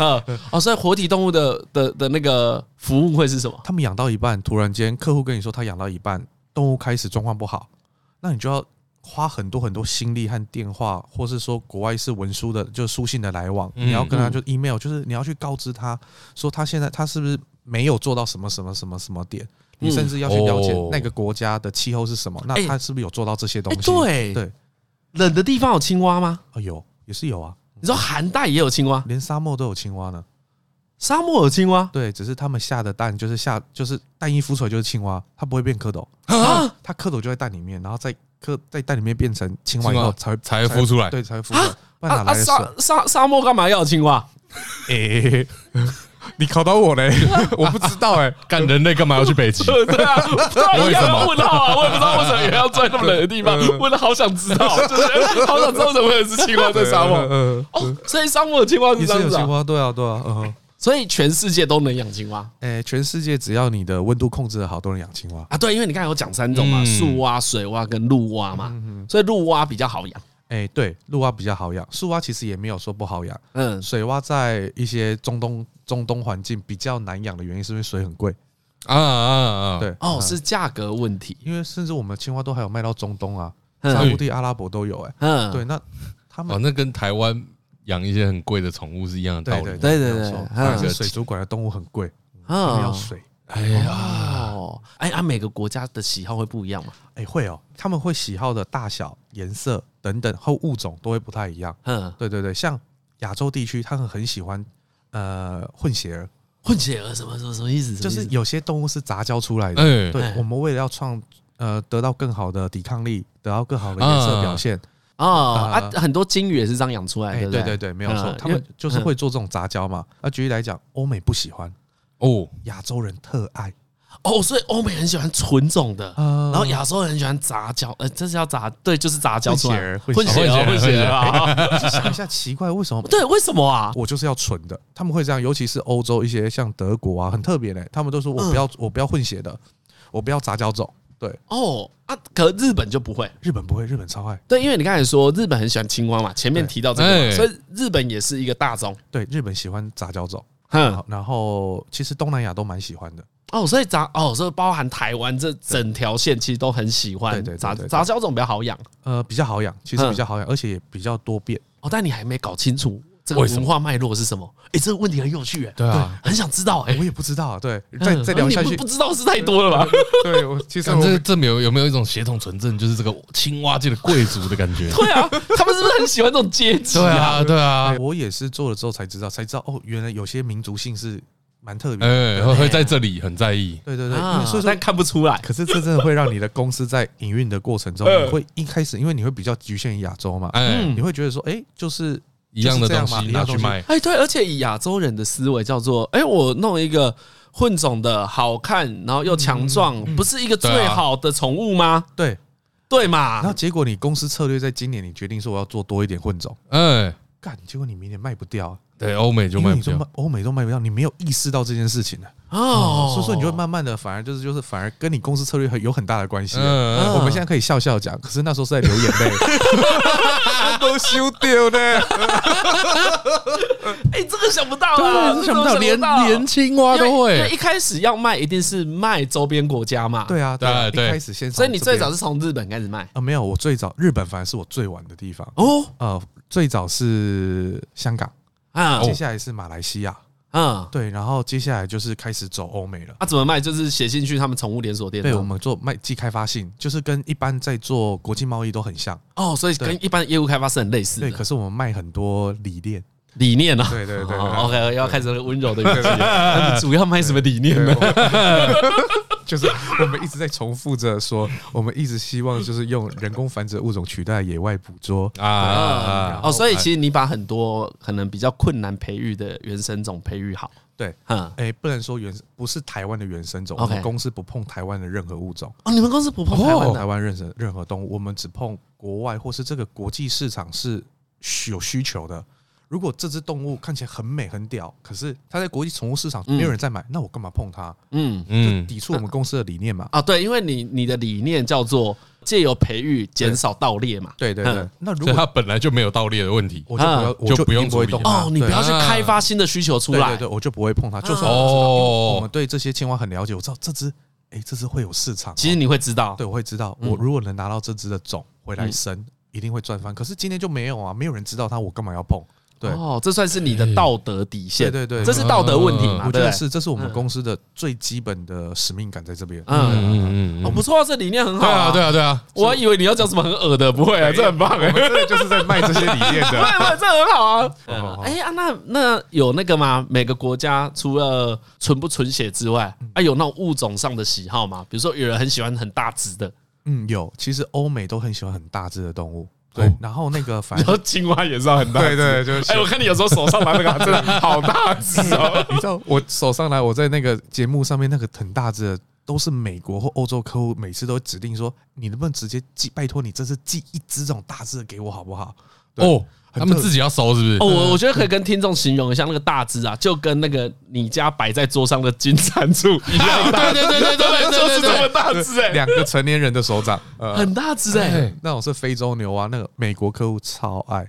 哦，所以活体动物的的的那个服务会是什么？他们养到一半，突然间客户跟你说他养到一半，动物开始状况不好，那你就要花很多很多心力和电话，或是说国外是文书的，就是书信的来往，你要跟他就 email，就是你要去告知他说他现在他是不是。没有做到什么什么什么什么点，你甚至要去了解那个国家的气候是什么？那它是不是有做到这些东西？对对，冷的地方有青蛙吗？啊，有，也是有啊。你说寒带也有青蛙，连沙漠都有青蛙呢。沙漠有青蛙？对，只是他们下的蛋就是下就是蛋一孵出来就是青蛙，它不会变蝌蚪啊，它蝌蚪就在蛋里面，然后在蝌在蛋里面变成青蛙以后才才孵出来，对，才会孵出来。啊啊！沙沙沙漠干嘛要有青蛙？诶。你考到我嘞？我不知道哎，干人类干嘛要去北极？对啊，为什么？问号啊！我也不知道为什么也要在那么冷的地方。问的好想知道，就是好想知道怎么会是青蛙在沙漠。嗯哦，所以沙漠的青蛙是这样子啊？青蛙对啊，对啊，嗯。所以全世界都能养青蛙？哎，全世界只要你的温度控制的好，都能养青蛙啊。对，因为你刚才有讲三种嘛，树蛙、水蛙跟陆蛙嘛，所以陆蛙比较好养。哎，对，陆蛙比较好养，树蛙其实也没有说不好养。嗯，水蛙在一些中东中东环境比较难养的原因，是因为水很贵啊啊啊！对，哦，是价格问题。因为甚至我们青蛙都还有卖到中东啊，沙乌地阿拉伯都有。哎，嗯，对，那他们哦，那跟台湾养一些很贵的宠物是一样的道理。对对对，那个水族馆的动物很贵，他们要水，哎呀，哦，哎啊，每个国家的喜好会不一样吗？哎，会哦，他们会喜好的大小、颜色等等和物种都会不太一样。嗯，对对对，像亚洲地区，他们很喜欢呃混血儿。混血儿什么什么什么意思？就是有些动物是杂交出来的。嗯，对，我们为了要创呃得到更好的抵抗力，得到更好的颜色表现。哦啊，很多金鱼也是这样养出来的。对对对，没有错，他们就是会做这种杂交嘛。啊，举例来讲，欧美不喜欢。哦，亚洲人特爱哦，所以欧美很喜欢纯种的，然后亚洲人很喜欢杂交，呃，这是要杂，对，就是杂交出来，混血儿，混血儿啊！想一下，奇怪，为什么？对，为什么啊？我就是要纯的，他们会这样，尤其是欧洲一些像德国啊，很特别嘞，他们都说我不要，我不要混血的，我不要杂交种。对，哦啊，可日本就不会，日本不会，日本超爱。对，因为你刚才说日本很喜欢青蛙嘛，前面提到这个，所以日本也是一个大宗。对，日本喜欢杂交种。嗯，然后其实东南亚都蛮喜欢的哦，所以杂哦，所以包含台湾这整条线其实都很喜欢。对对，杂杂交种比较好养，呃，比较好养，其实比较好养，而且也比较多变。哦，但你还没搞清楚这个文化脉络是什么？哎，这个问题很有趣，哎，对啊，很想知道，哎，我也不知道，对，再再聊下去，不知道是太多了吧？对，我其实这这没有有没有一种血统纯正，就是这个青蛙界的贵族的感觉？对啊，他们是不是很喜欢这种阶级？对啊，对啊，我也是做了之后才知道，才知道哦，原来有些民族性是。蛮特别，哎，会会在这里很在意，对对对，所以说看不出来。可是这真的会让你的公司在营运的过程中，你会一开始，因为你会比较局限于亚洲嘛，嗯，你会觉得说，哎，就是一样的东西拿去卖，哎，对，而且以亚洲人的思维叫做，哎，我弄一个混种的好看，然后又强壮，不是一个最好的宠物吗？对，对嘛。然后结果你公司策略在今年，你决定说我要做多一点混种，哎，干，结果你明年卖不掉。对，欧美就卖不掉，欧美都卖不掉，你没有意识到这件事情呢。哦，所以说你就会慢慢的，反而就是就是反而跟你公司策略很有很大的关系。嗯，我们现在可以笑笑讲，可是那时候是在流眼泪，都羞掉呢。哎，这个想不到啊，想不到，连连青蛙都会。因为一开始要卖，一定是卖周边国家嘛。对啊，对对，一开始先。所以你最早是从日本开始卖啊？没有，我最早日本反而是我最晚的地方。哦，呃，最早是香港。啊，接下来是马来西亚，嗯，对，然后接下来就是开始走欧美了。啊，怎么卖？就是写进去他们宠物连锁店。对，我们做卖既开发性，就是跟一般在做国际贸易都很像。哦，所以跟一般业务开发是很类似。对，可是我们卖很多理念，理念啊？对对对。OK，要开始温柔的语气。主要卖什么理念呢？就是我们一直在重复着说，我们一直希望就是用人工繁殖物种取代野外捕捉啊。哦，所以其实你把很多可能比较困难培育的原生种培育好。对，嗯，哎，不能说原不是台湾的原生种，我们公司不碰台湾的任何物种。哦，你们公司不碰台湾台湾任何任何动物，我们只碰国外或是这个国际市场是有需求的。如果这只动物看起来很美很屌，可是它在国际宠物市场没有人在买，那我干嘛碰它？嗯嗯，抵触我们公司的理念嘛？啊，对，因为你你的理念叫做借由培育减少盗猎嘛。对对对，那如果它本来就没有盗猎的问题，我就不要，我就不用不会动哦。你不要去开发新的需求出来，对对，我就不会碰它。就算哦，我们对这些青蛙很了解，我知道这只，哎，这只会有市场。其实你会知道，对，我会知道，我如果能拿到这只的种回来生，一定会赚翻。可是今天就没有啊，没有人知道它，我干嘛要碰？对。哦，这算是你的道德底线，对对对，这是道德问题嘛？我觉得是，这是我们公司的最基本的使命感在这边。嗯。嗯嗯，哦，不错啊，这理念很好啊，对啊对啊，我还以为你要讲什么很恶的，不会啊，这很棒，我们真的就是在卖这些理念的，对对，这很好啊。哎呀，那那有那个吗？每个国家除了纯不纯血之外，啊，有那种物种上的喜好吗？比如说有人很喜欢很大只的，嗯，有，其实欧美都很喜欢很大只的动物。对，然后那个 反正青蛙也是很大，对对，就是。哎，我看你有时候手上拿那个 真的好大只哦。你知道我手上来我在那个节目上面那个很大只的，都是美国或欧洲客户，每次都指定说，你能不能直接寄？拜托你这次寄一只这种大只的给我好不好？哦。他们自己要收是不是？哦，我我觉得可以跟听众形容一下那个大只啊，就跟那个你家摆在桌上的金蟾蜍一样大。对对对对对，就 是这么大只哎，两个成年人的手掌，很大只哎。那种是非洲牛蛙，那个美国客户超爱，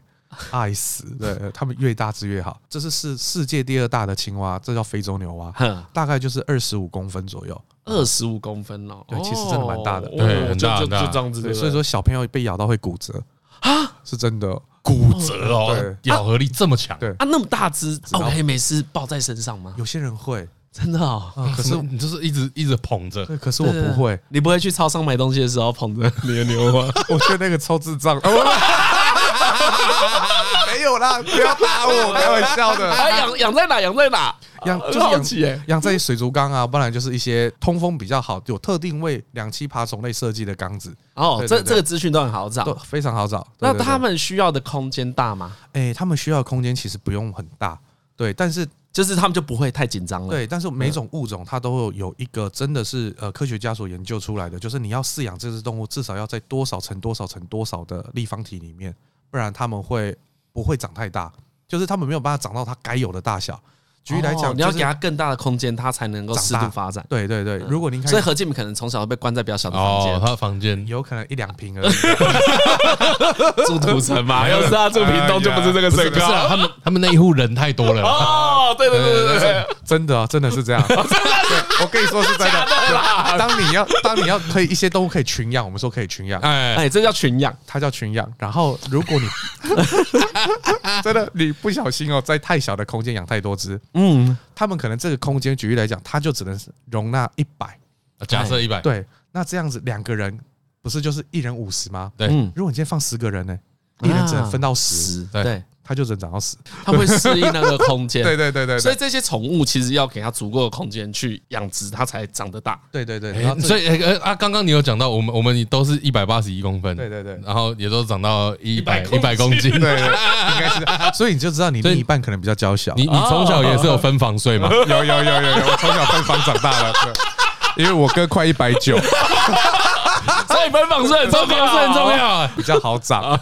爱死。对，他们越大只越好。这是世世界第二大的青蛙，这叫非洲牛蛙，大概就是二十五公分左右。二十五公分哦，对，其实真的蛮大的，对，很大很大。就这样子，所以说小朋友被咬到会骨折啊，是真的。骨折哦，咬合力这么强，对。啊，那么大只，OK，没事抱在身上吗？有些人会，真的哦。可是你就是一直一直捧着，可是我不会，你不会去超商买东西的时候捧着？你的牛吗？我觉得那个超智障。不要打我，开玩笑的。哎，养养在哪？养在哪？养就是养养在水族缸啊，不然就是一些通风比较好、有特定为两栖爬虫类设计的缸子。哦，这这个资讯都很好找，非常好找。那他们需要的空间大吗？哎，他们需要的空间其实不用很大，对，但是就是他们就不会太紧张了。对，但是每种物种它都有一个真的是呃科学家所研究出来的，就是你要饲养这只动物，至少要在多少乘多少乘多少的立方体里面，不然他们会不会长太大？就是他们没有办法长到它该有的大小。举例来讲，你要给它更大的空间，它才能够适度发展。对对对，如果您看，所以何静可能从小被关在比较小的房间，他的房间有可能一两平而已。住土城嘛，要是他住屏东就不是这个身高。他们他们那一户人太多了。哦，对对对对对，真的啊，真的是这样。我跟你说是真的。当你要当你要可以一些动物可以群养，我们说可以群养。哎哎，这叫群养，它叫群养。然后如果你 真的你不小心哦，在太小的空间养太多只。嗯，他们可能这个空间，举例来讲，它就只能容纳一百，假设一百，对，那这样子两个人不是就是一人五十吗？对，如果你今天放十个人呢，一人只能分到十，对。它就只能长到死，它会适应那个空间。对对对对，所以这些宠物其实要给它足够的空间去养殖，它才长得大。对对对，所以呃啊，刚刚你有讲到，我们我们都是一百八十一公分，对对对，然后也都长到一百一百公斤，对，应该是。所以你就知道你另一半可能比较娇小。你你从小也是有分房睡吗？有有有有有，我从小分房长大了，因为我哥快一百九，所以分房睡很重要，很重要，比较好长。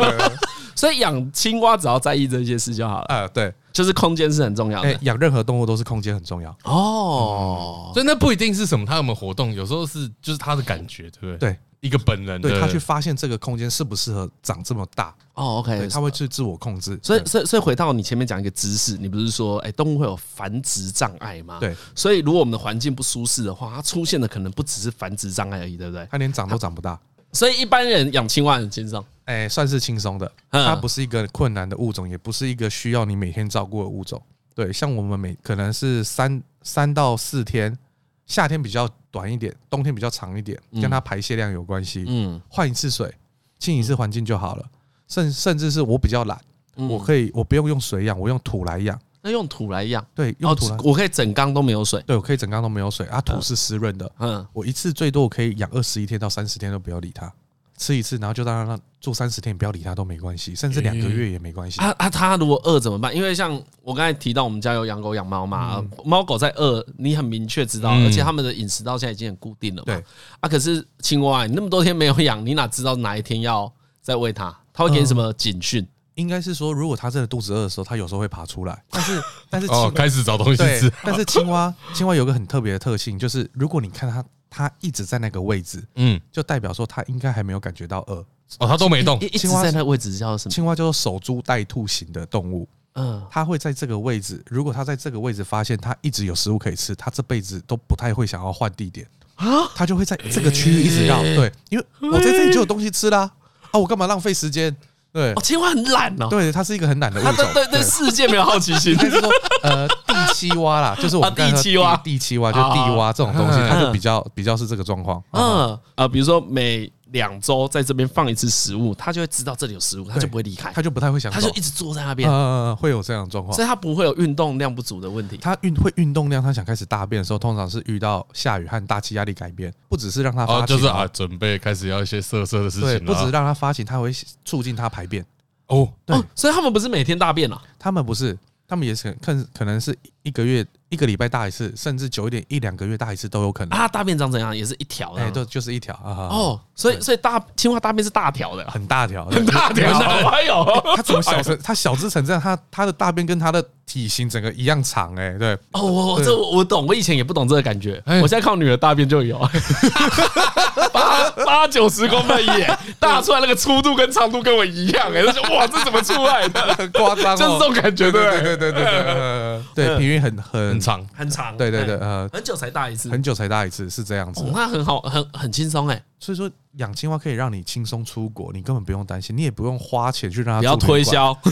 所以养青蛙只要在意这些事就好了。呃，对，就是空间是很重要的。养任何动物都是空间很重要。哦，所以那不一定是什么，它有没有活动，有时候是就是它的感觉，对不对？对，一个本能，对他去发现这个空间适不适合长这么大。哦，OK，他会去自我控制。所以，所以，所以回到你前面讲一个知识，你不是说，哎，动物会有繁殖障碍吗？对。所以，如果我们的环境不舒适的话，它出现的可能不只是繁殖障碍而已，对不对？它连长都长不大。所以，一般人养青蛙很轻松。哎，算是轻松的，它不是一个困难的物种，也不是一个需要你每天照顾的物种。对，像我们每可能是三三到四天，夏天比较短一点，冬天比较长一点，跟它排泄量有关系。嗯，换一次水，清一次环境就好了。甚甚至是我比较懒，我可以我不用用水养，我用土来养。那用土来养？对，用土来，我可以整缸都没有水。对，我可以整缸都没有水啊，土是湿润的。嗯，我一次最多我可以养二十一天到三十天都不要理它。吃一次，然后就让它住三十天，不要理它都没关系，甚至两个月也没关系。啊啊，它如果饿怎么办？因为像我刚才提到，我们家有养狗养猫嘛，猫狗在饿，你很明确知道，而且它们的饮食到现在已经很固定了嘛。对啊，可是青蛙，你那么多天没有养，你哪知道哪一天要再喂它？它会给你什么警讯？应该是说，如果它真的肚子饿的时候，它有时候会爬出来。但是，但是哦，开始找东西吃。但是青蛙，青蛙有个很特别的特性，就是如果你看它，它一直在那个位置，嗯，就代表说它应该还没有感觉到饿。哦，它都没动。青蛙在那个位置叫什么？青蛙叫做守株待兔型的动物。嗯，它会在这个位置。如果它在这个位置发现它一直有食物可以吃，它这辈子都不太会想要换地点啊。它就会在这个区域一直绕。对，因为我在这里就有东西吃啦。啊，我干嘛浪费时间？对，青蛙很懒哦。对，它是一个很懒的物种。它对对世界没有好奇心。就是说，呃，地栖蛙啦，就是我们地栖蛙，地栖蛙就地蛙这种东西，它就比较比较是这个状况。嗯啊，比如说每。两周在这边放一次食物，它就会知道这里有食物，它就不会离开，它就不太会想，它就一直坐在那边，呃，会有这样的状况，所以它不会有运动量不足的问题。它运会运动量，它想开始大便的时候，通常是遇到下雨和大气压力改变，不只是让它发情，就是啊，准备开始要一些色色的事情，不只是让它发情，它会促进它排便。哦，对，所以他们不是每天大便啊，他们不是，他们也是可可能是一个月。一个礼拜大一次，甚至久一点，一两个月大一次都有可能。啊，大便长怎样？也是一条的，哎，对，就是一条啊。哦，所以所以大青蛙大便是大条的，很大条，很大条。还有，它怎么小成？它小只成这样，它它的大便跟它的体型整个一样长，哎，对。哦，我这我懂，我以前也不懂这个感觉，我现在靠女儿大便就有，八八九十公分耶，大出来那个粗度跟长度跟我一样，哎，就 哇，这怎么出来的？很夸张，就是这种感觉，对对对对对对，平均很很。很长，很长，对对对，呃，很久才大一次，很久才大一次，是这样子。那很好，很很轻松哎。所以说，养青蛙可以让你轻松出国，你根本不用担心，你也不用花钱去让它。不要推销，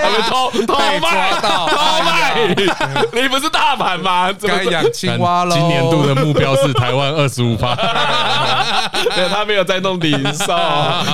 他们偷偷卖，偷卖，你不是大盘吗？该养青蛙了。今年度的目标是台湾二十五趴。没有，他没有在弄零售，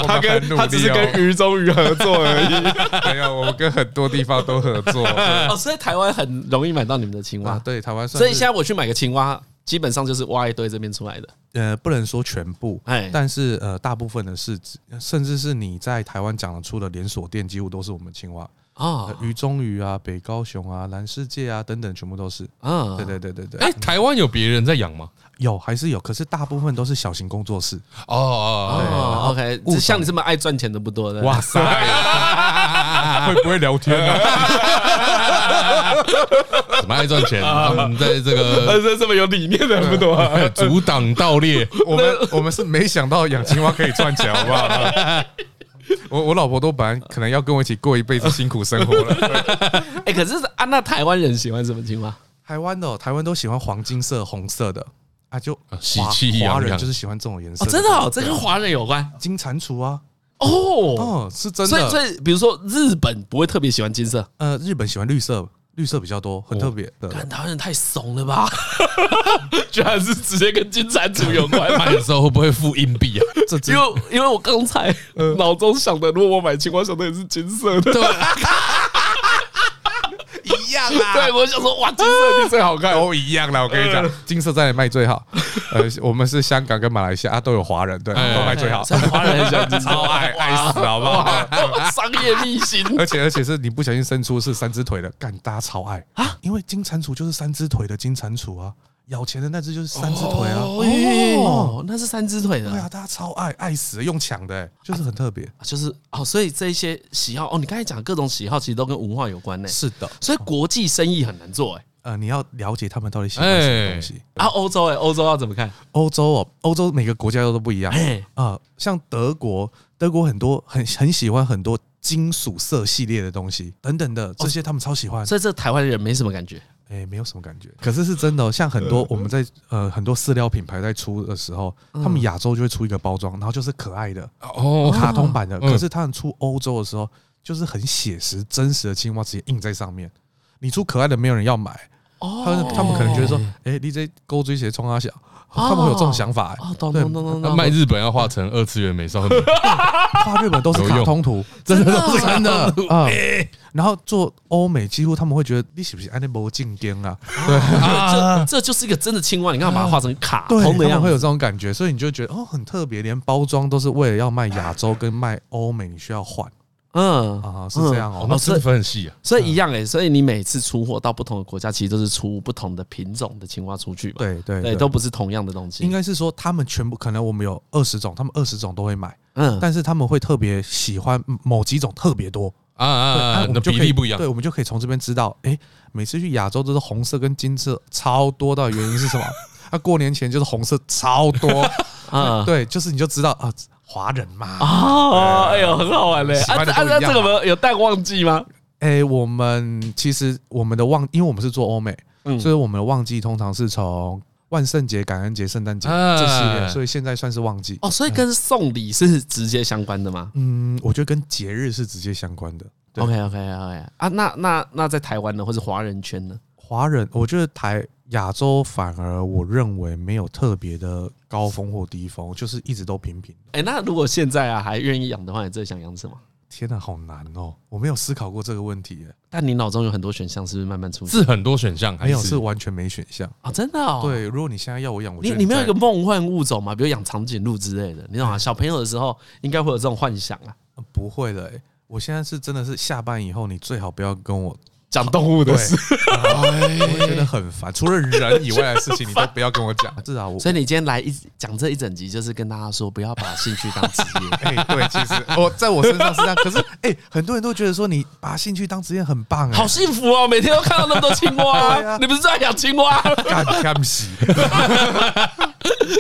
他跟他只是跟鱼中鱼合作而已。没有，我们跟很多地方都合作。哦，所以台湾很容易买到你们的青蛙。对，台湾。所以现在我去买个青蛙，基本上就是挖一堆这边出来的。呃，不能说全部，哎，但是呃，大部分的市值，甚至是你在台湾讲得出的连锁店，几乎都是我们青蛙啊，鱼中鱼啊，北高雄啊，蓝世界啊等等，全部都是啊。对对对对对。哎，台湾有别人在养吗？有还是有，可是大部分都是小型工作室。哦哦哦，OK，像你这么爱赚钱的不多的。哇塞，会不会聊天啊？怎么爱赚钱？他们在这个这这么有理念的不多，阻挡盗猎。我们我们是没想到养青蛙可以赚钱，好不好？我我老婆都本来可能要跟我一起过一辈子辛苦生活了。哎，可是啊，那台湾人喜欢什么青蛙？台湾的台湾都喜欢黄金色、红色的。啊，就喜气洋洋，华人就是喜欢这种颜色。真的哦，这跟华人有关。金蟾蜍啊，哦，是真的。所以，所以，比如说日本不会特别喜欢金色，呃，日本喜欢绿色，绿色比较多，很特别。看台湾人太怂了吧？居然是直接跟金蟾蜍有关。买的时候会不会付硬币啊？这因为，因为我刚才脑中想的，如果我买青蛙，想的也是金色的。对 一样啊！对，我想说，哇，金色的最好看，都一样啦。我跟你讲，金色在卖最好。呃，我们是香港跟马来西亚都有华人，对，都卖最好。华人很喜欢金色，超爱，爱死，好不好？商业秘辛。而且而且是你不小心伸出是三只腿的，干，大家超爱啊！因为金蟾蜍就是三只腿的金蟾蜍啊。咬钱的那只就是三只腿啊！哦，那是三只腿的。对啊，大家超爱爱死，用抢的，就是很特别，就是哦，所以这一些喜好哦，你刚才讲各种喜好，其实都跟文化有关呢。是的，所以国际生意很难做哎。呃，你要了解他们到底喜欢什么东西啊？欧洲哎，欧洲要怎么看？欧洲哦，欧洲每个国家都都不一样哎啊，像德国，德国很多很很喜欢很多金属色系列的东西等等的，这些他们超喜欢。所以这台湾人没什么感觉。哎，没有什么感觉，可是是真的哦。像很多我们在呃很多饲料品牌在出的时候，他们亚洲就会出一个包装，然后就是可爱的哦，卡通版的。可是他们出欧洲的时候，就是很写实真实的青蛙直接印在上面。你出可爱的，没有人要买哦。他们他们可能觉得说，哎，你这勾追鞋冲阿小，他们会有这种想法。懂懂懂懂。卖日本要画成二次元美少女，画日本都是卡通图，真的都是真的啊。然后做欧美，几乎他们会觉得你是不是安尼无正经啊？对啊，这这就是一个真的青蛙，你干嘛把它画成卡通的样子？会有这种感觉，所以你就觉得哦，很特别，连包装都是为了要卖亚洲跟卖欧美，你需要换。嗯啊，是这样哦，那分很细啊，所以一样哎，所以你每次出货到不同的国家，其实都是出不同的品种的青蛙出去吧？对对对，都不是同样的东西。应该是说他们全部可能我们有二十种，他们二十种都会买，嗯，但是他们会特别喜欢某几种特别多。啊啊啊！那比例不一样，对，我们就可以从这边知道，哎，每次去亚洲都是红色跟金色超多，的原因是什么？那 过年前就是红色超多，啊，对，就是你就知道啊，华人嘛，啊，哎呦，很好玩嘞！啊啊，那这个有淡旺季吗？哎，我们其实我们的旺，因为我们是做欧美，所以我们的旺季通常是从。万圣节、感恩节、圣诞节这系列，所以现在算是旺季哦。所以跟送礼是直接相关的吗？嗯，我觉得跟节日是直接相关的。OK OK OK 啊，那那那在台湾呢，或是华人圈呢？华人，我觉得台亚洲反而我认为没有特别的高峰或低峰，就是一直都平平。哎，那如果现在啊还愿意养的话，你最想养什么？天哪，好难哦！我没有思考过这个问题耶。但你脑中有很多选项，是不是慢慢出现？是很多选项，没有是完全没选项啊？真的哦。对，如果你现在要我养，你你没有一个梦幻物种嘛？比如养长颈鹿之类的，你知道吗？小朋友的时候应该会有这种幻想啊。不会的，我现在是真的是下班以后，你最好不要跟我。讲动物的事，我觉得很烦。除了人以外的事情，你都不要跟我讲。至少我，所以你今天来一讲这一整集，就是跟大家说，不要把兴趣当职业。哎，对，其实我在我身上是这样。可是，哎，很多人都觉得说你把兴趣当职业很棒，好幸福哦！每天都看到那么多青蛙，你不是在养青蛙？干干死！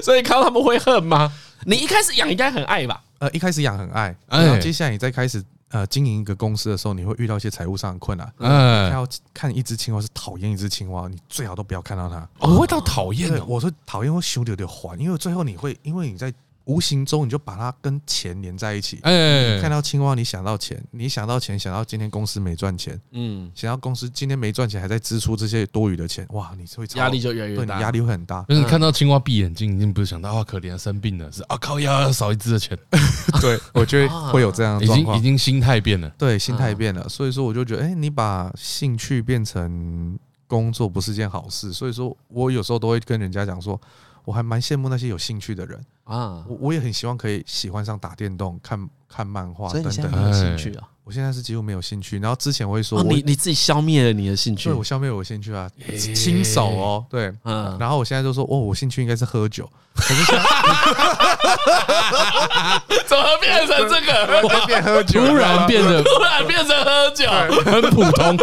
所以看到他们会恨吗？你一开始养应该很爱吧？呃，一开始养很爱，然后接下来你再开始。呃，经营一个公司的时候，你会遇到一些财务上的困难。嗯，要看一只青蛙是讨厌一只青蛙，你最好都不要看到它。我会到讨厌的，我说讨厌会修的有点烦，因为最后你会，因为你在无形中你就把它跟钱连在一起。哎，看到青蛙，你想到钱，你想到钱，想到今天公司没赚钱，嗯，想到公司今天没赚钱，还在支出这些多余的钱，哇，你会压力就越来越大，压力会很大。但是你看到青蛙闭眼睛，已经不是想到啊，可怜生病了，是啊，靠，要少一只的钱。对，我觉得会有这样的状况，已经已经心态变了，对，心态变了。所以说，我就觉得，哎，你把兴趣变成工作，不是件好事。所以说我有时候都会跟人家讲说。我还蛮羡慕那些有兴趣的人啊，我我也很希望可以喜欢上打电动、看看漫画等等。有兴趣啊？我现在是几乎没有兴趣。然后之前我会说，你你自己消灭了你的兴趣，对，我消灭了我兴趣啊，亲手哦，对，嗯。然后我现在就说，哦，我兴趣应该是喝酒。可是现在怎么变成这个？我变喝酒，突然变得突然变成喝酒，很普通，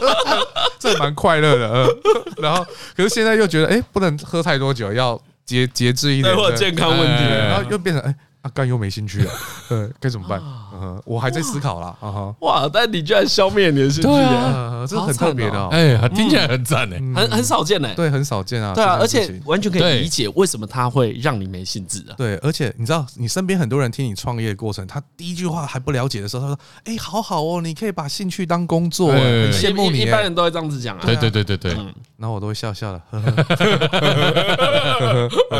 这蛮快乐的。嗯，然后可是现在又觉得，哎，不能喝太多酒，要节节制一点，或健康问题，然后又变成哎。阿干又没兴趣了，呃，该怎么办？嗯，我还在思考啦。啊哈，哇！但你居然消灭你的兴趣，对啊，这很特别的，哎，听起来很赞哎，很很少见哎，对，很少见啊，对啊，而且完全可以理解为什么他会让你没兴致啊。对，而且你知道，你身边很多人听你创业的过程，他第一句话还不了解的时候，他说：“哎，好好哦，你可以把兴趣当工作，很羡慕你。”一般人都会这样子讲啊。对对对对对，然后我都会笑笑的。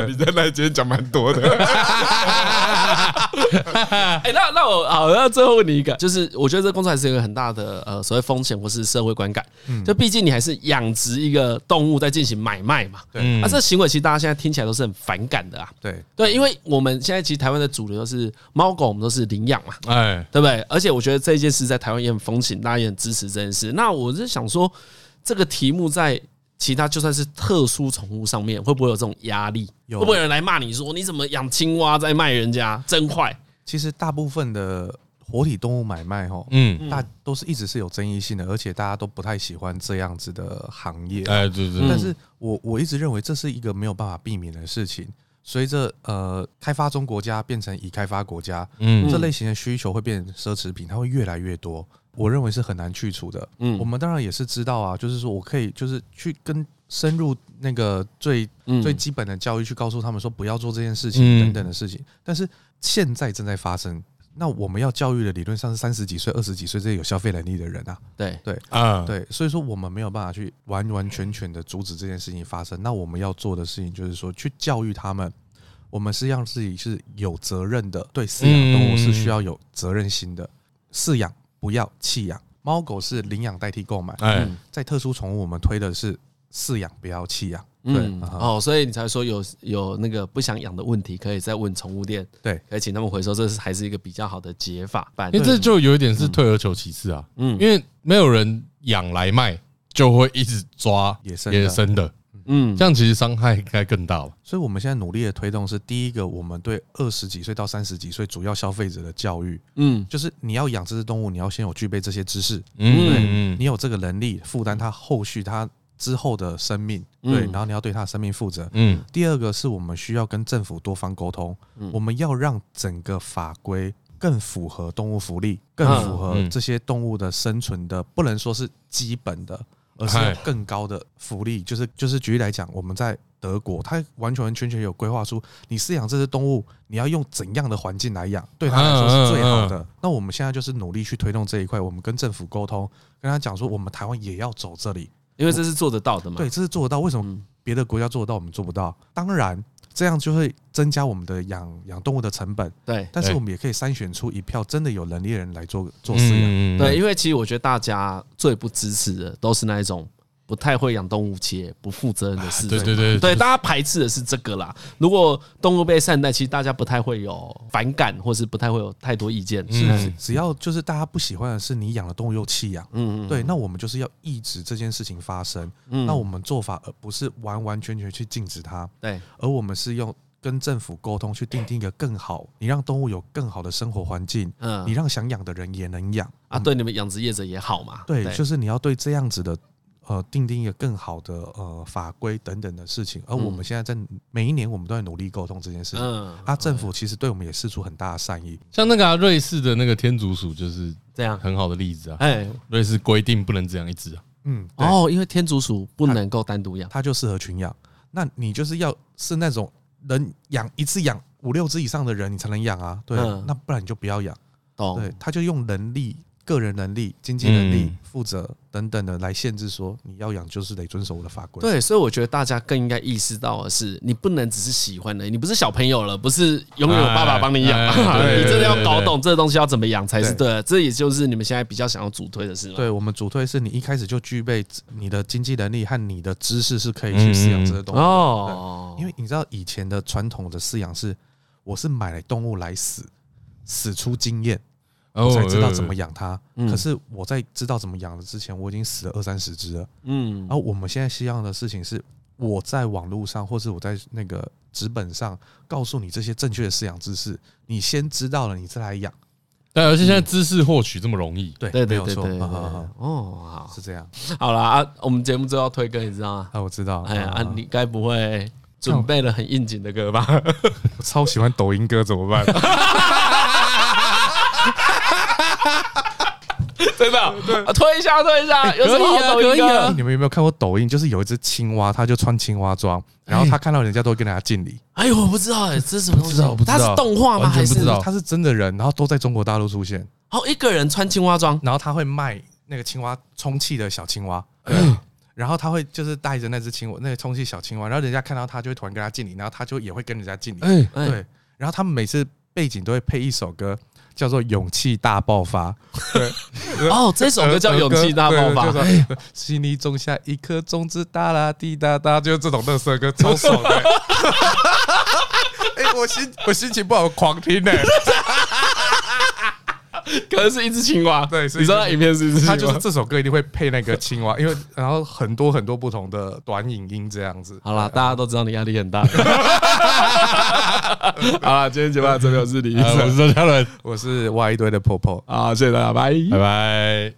你在那今天讲蛮多的。哎、欸，那那我好，那最后问你一个，就是我觉得这工作还是一个很大的呃所谓风险或是社会观感，嗯，就毕竟你还是养殖一个动物在进行买卖嘛，对，那、啊、这行为其实大家现在听起来都是很反感的啊，对对，因为我们现在其实台湾的主流是猫狗，我们都是领养嘛，哎，对不对？而且我觉得这件事在台湾也很风行，大家也很支持这件事。那我是想说，这个题目在。其他就算是特殊宠物上面，会不会有这种压力？会不会有人来骂你说你怎么养青蛙在卖人家？真坏！其实大部分的活体动物买卖，哈，嗯，大都是一直是有争议性的，而且大家都不太喜欢这样子的行业。哎，对对。但是我我一直认为这是一个没有办法避免的事情。随着呃开发中国家变成已开发国家，嗯，这类型的需求会变成奢侈品，它会越来越多。我认为是很难去除的。嗯，我们当然也是知道啊，就是说我可以就是去跟深入那个最最基本的教育，去告诉他们说不要做这件事情等等的事情。但是现在正在发生，那我们要教育的理论上是三十几岁、二十几岁这些有消费能力的人啊。对对啊，对，所以说我们没有办法去完完全全的阻止这件事情发生。那我们要做的事情就是说去教育他们，我们是让自己是有责任的，对饲养动物是需要有责任心的饲养。不要弃养，猫狗是领养代替购买。嗯，在特殊宠物，我们推的是饲养，不要弃养。对哦，所以你才说有有那个不想养的问题，可以再问宠物店，对，可以请他们回收，这是还是一个比较好的解法。因为这就有一点是退而求其次啊。嗯，因为没有人养来卖，就会一直抓野生野生的。嗯，这样其实伤害应该更大了。所以我们现在努力的推动是第一个，我们对二十几岁到三十几岁主要消费者的教育。嗯，就是你要养这只动物，你要先有具备这些知识。嗯，你有这个能力负担它后续它之后的生命。对，然后你要对它的生命负责。嗯，第二个是我们需要跟政府多方沟通。我们要让整个法规更符合动物福利，更符合这些动物的生存的，不能说是基本的。而是更高的福利，就是就是举例来讲，我们在德国，它完全完全全有规划出，你饲养这只动物，你要用怎样的环境来养，对它来说是最好的。那我们现在就是努力去推动这一块，我们跟政府沟通，跟他讲说，我们台湾也要走这里，因为这是做得到的嘛。对，这是做得到。为什么别的国家做得到，我们做不到？当然。这样就会增加我们的养养动物的成本，对。但是我们也可以筛选出一票真的有能力的人来做做饲养，对。因为其实我觉得大家最不支持的都是那一种。不太会养动物且不负责任的事 情，对对对，对，大家排斥的是这个啦。如果动物被善待，其实大家不太会有反感，或是不太会有太多意见。是，只要就是大家不喜欢的是你养的动物又弃养，嗯嗯，对，那我们就是要抑制这件事情发生。嗯，那我们做法而不是完完全全去禁止它，对，而我们是用跟政府沟通去订定一个更好，你让动物有更好的生活环境，嗯，你让想养的人也能养啊，对你们养殖业者也好嘛。对，就是你要对这样子的。呃，订定一个更好的呃法规等等的事情，而我们现在在每一年，我们都在努力沟通这件事情。嗯，啊，政府其实对我们也释出很大的善意。像那个瑞士的那个天竺鼠就是这样很好的例子啊。哎，瑞士规定不能只养一只啊。嗯，哦，因为天竺鼠不能够单独养，它就适合群养。那你就是要是那种能养一次养五六只以上的人你才能养啊，对，那不然你就不要养。对，他就用人力。个人能力、经济能力、负责等等的来限制，说你要养就是得遵守我的法规。对，所以我觉得大家更应该意识到的是，你不能只是喜欢的，你不是小朋友了，不是永远有爸爸帮你养，你真的要搞懂这个东西要怎么养才是对的。这也就是你们现在比较想要主推的是吗？对，我们主推是你一开始就具备你的经济能力和你的知识，是可以去饲养这些动物哦。因为你知道以前的传统的饲养是，我是买来动物来死，死出经验。我才知道怎么养它，可是我在知道怎么养的之前，我已经死了二三十只了。嗯，然后我们现在希望的事情是，我在网络上或是我在那个纸本上告诉你这些正确的饲养知识，你先知道了，你再来养。对，而且现在知识获取这么容易，对，对，没有错。哦，好，是这样。好了啊，我们节目最后推歌，你知道吗？啊，我知道。哎呀，你该不会准备了很应景的歌吧？我 超喜欢抖音歌，怎么办？真的，啊，推一下，推一下，有什么好抖音的？你们有没有看过抖音？就是有一只青蛙，它就穿青蛙装，然后它看到人家都会跟人家敬礼。哎呦，我不知道哎，这是什么东西？他是动画吗？还是它是真的人？然后都在中国大陆出现。哦，一个人穿青蛙装，然后他会卖那个青蛙充气的小青蛙，然后他会就是带着那只青蛙，那个充气小青蛙，然后人家看到他就会突然跟他敬礼，然后他就也会跟人家敬礼。哎，对，然后他们每次背景都会配一首歌。叫做勇气大爆发，对，哦，这首歌叫勇气大爆发，心里种下一颗种子，哒啦滴哒哒，就是这种乐色歌，超爽的。哎，我心我心情不好，狂听呢。可能是一只青蛙，对，你知道影片是一只青蛙，他就是这首歌一定会配那个青蛙，因为然后很多很多不同的短影音这样子。好啦，大家都知道你压力很大。好了，今天节目到这边，我是李医生，我是周嘉伦，我是挖一堆的婆婆。好，谢谢大家，拜拜拜。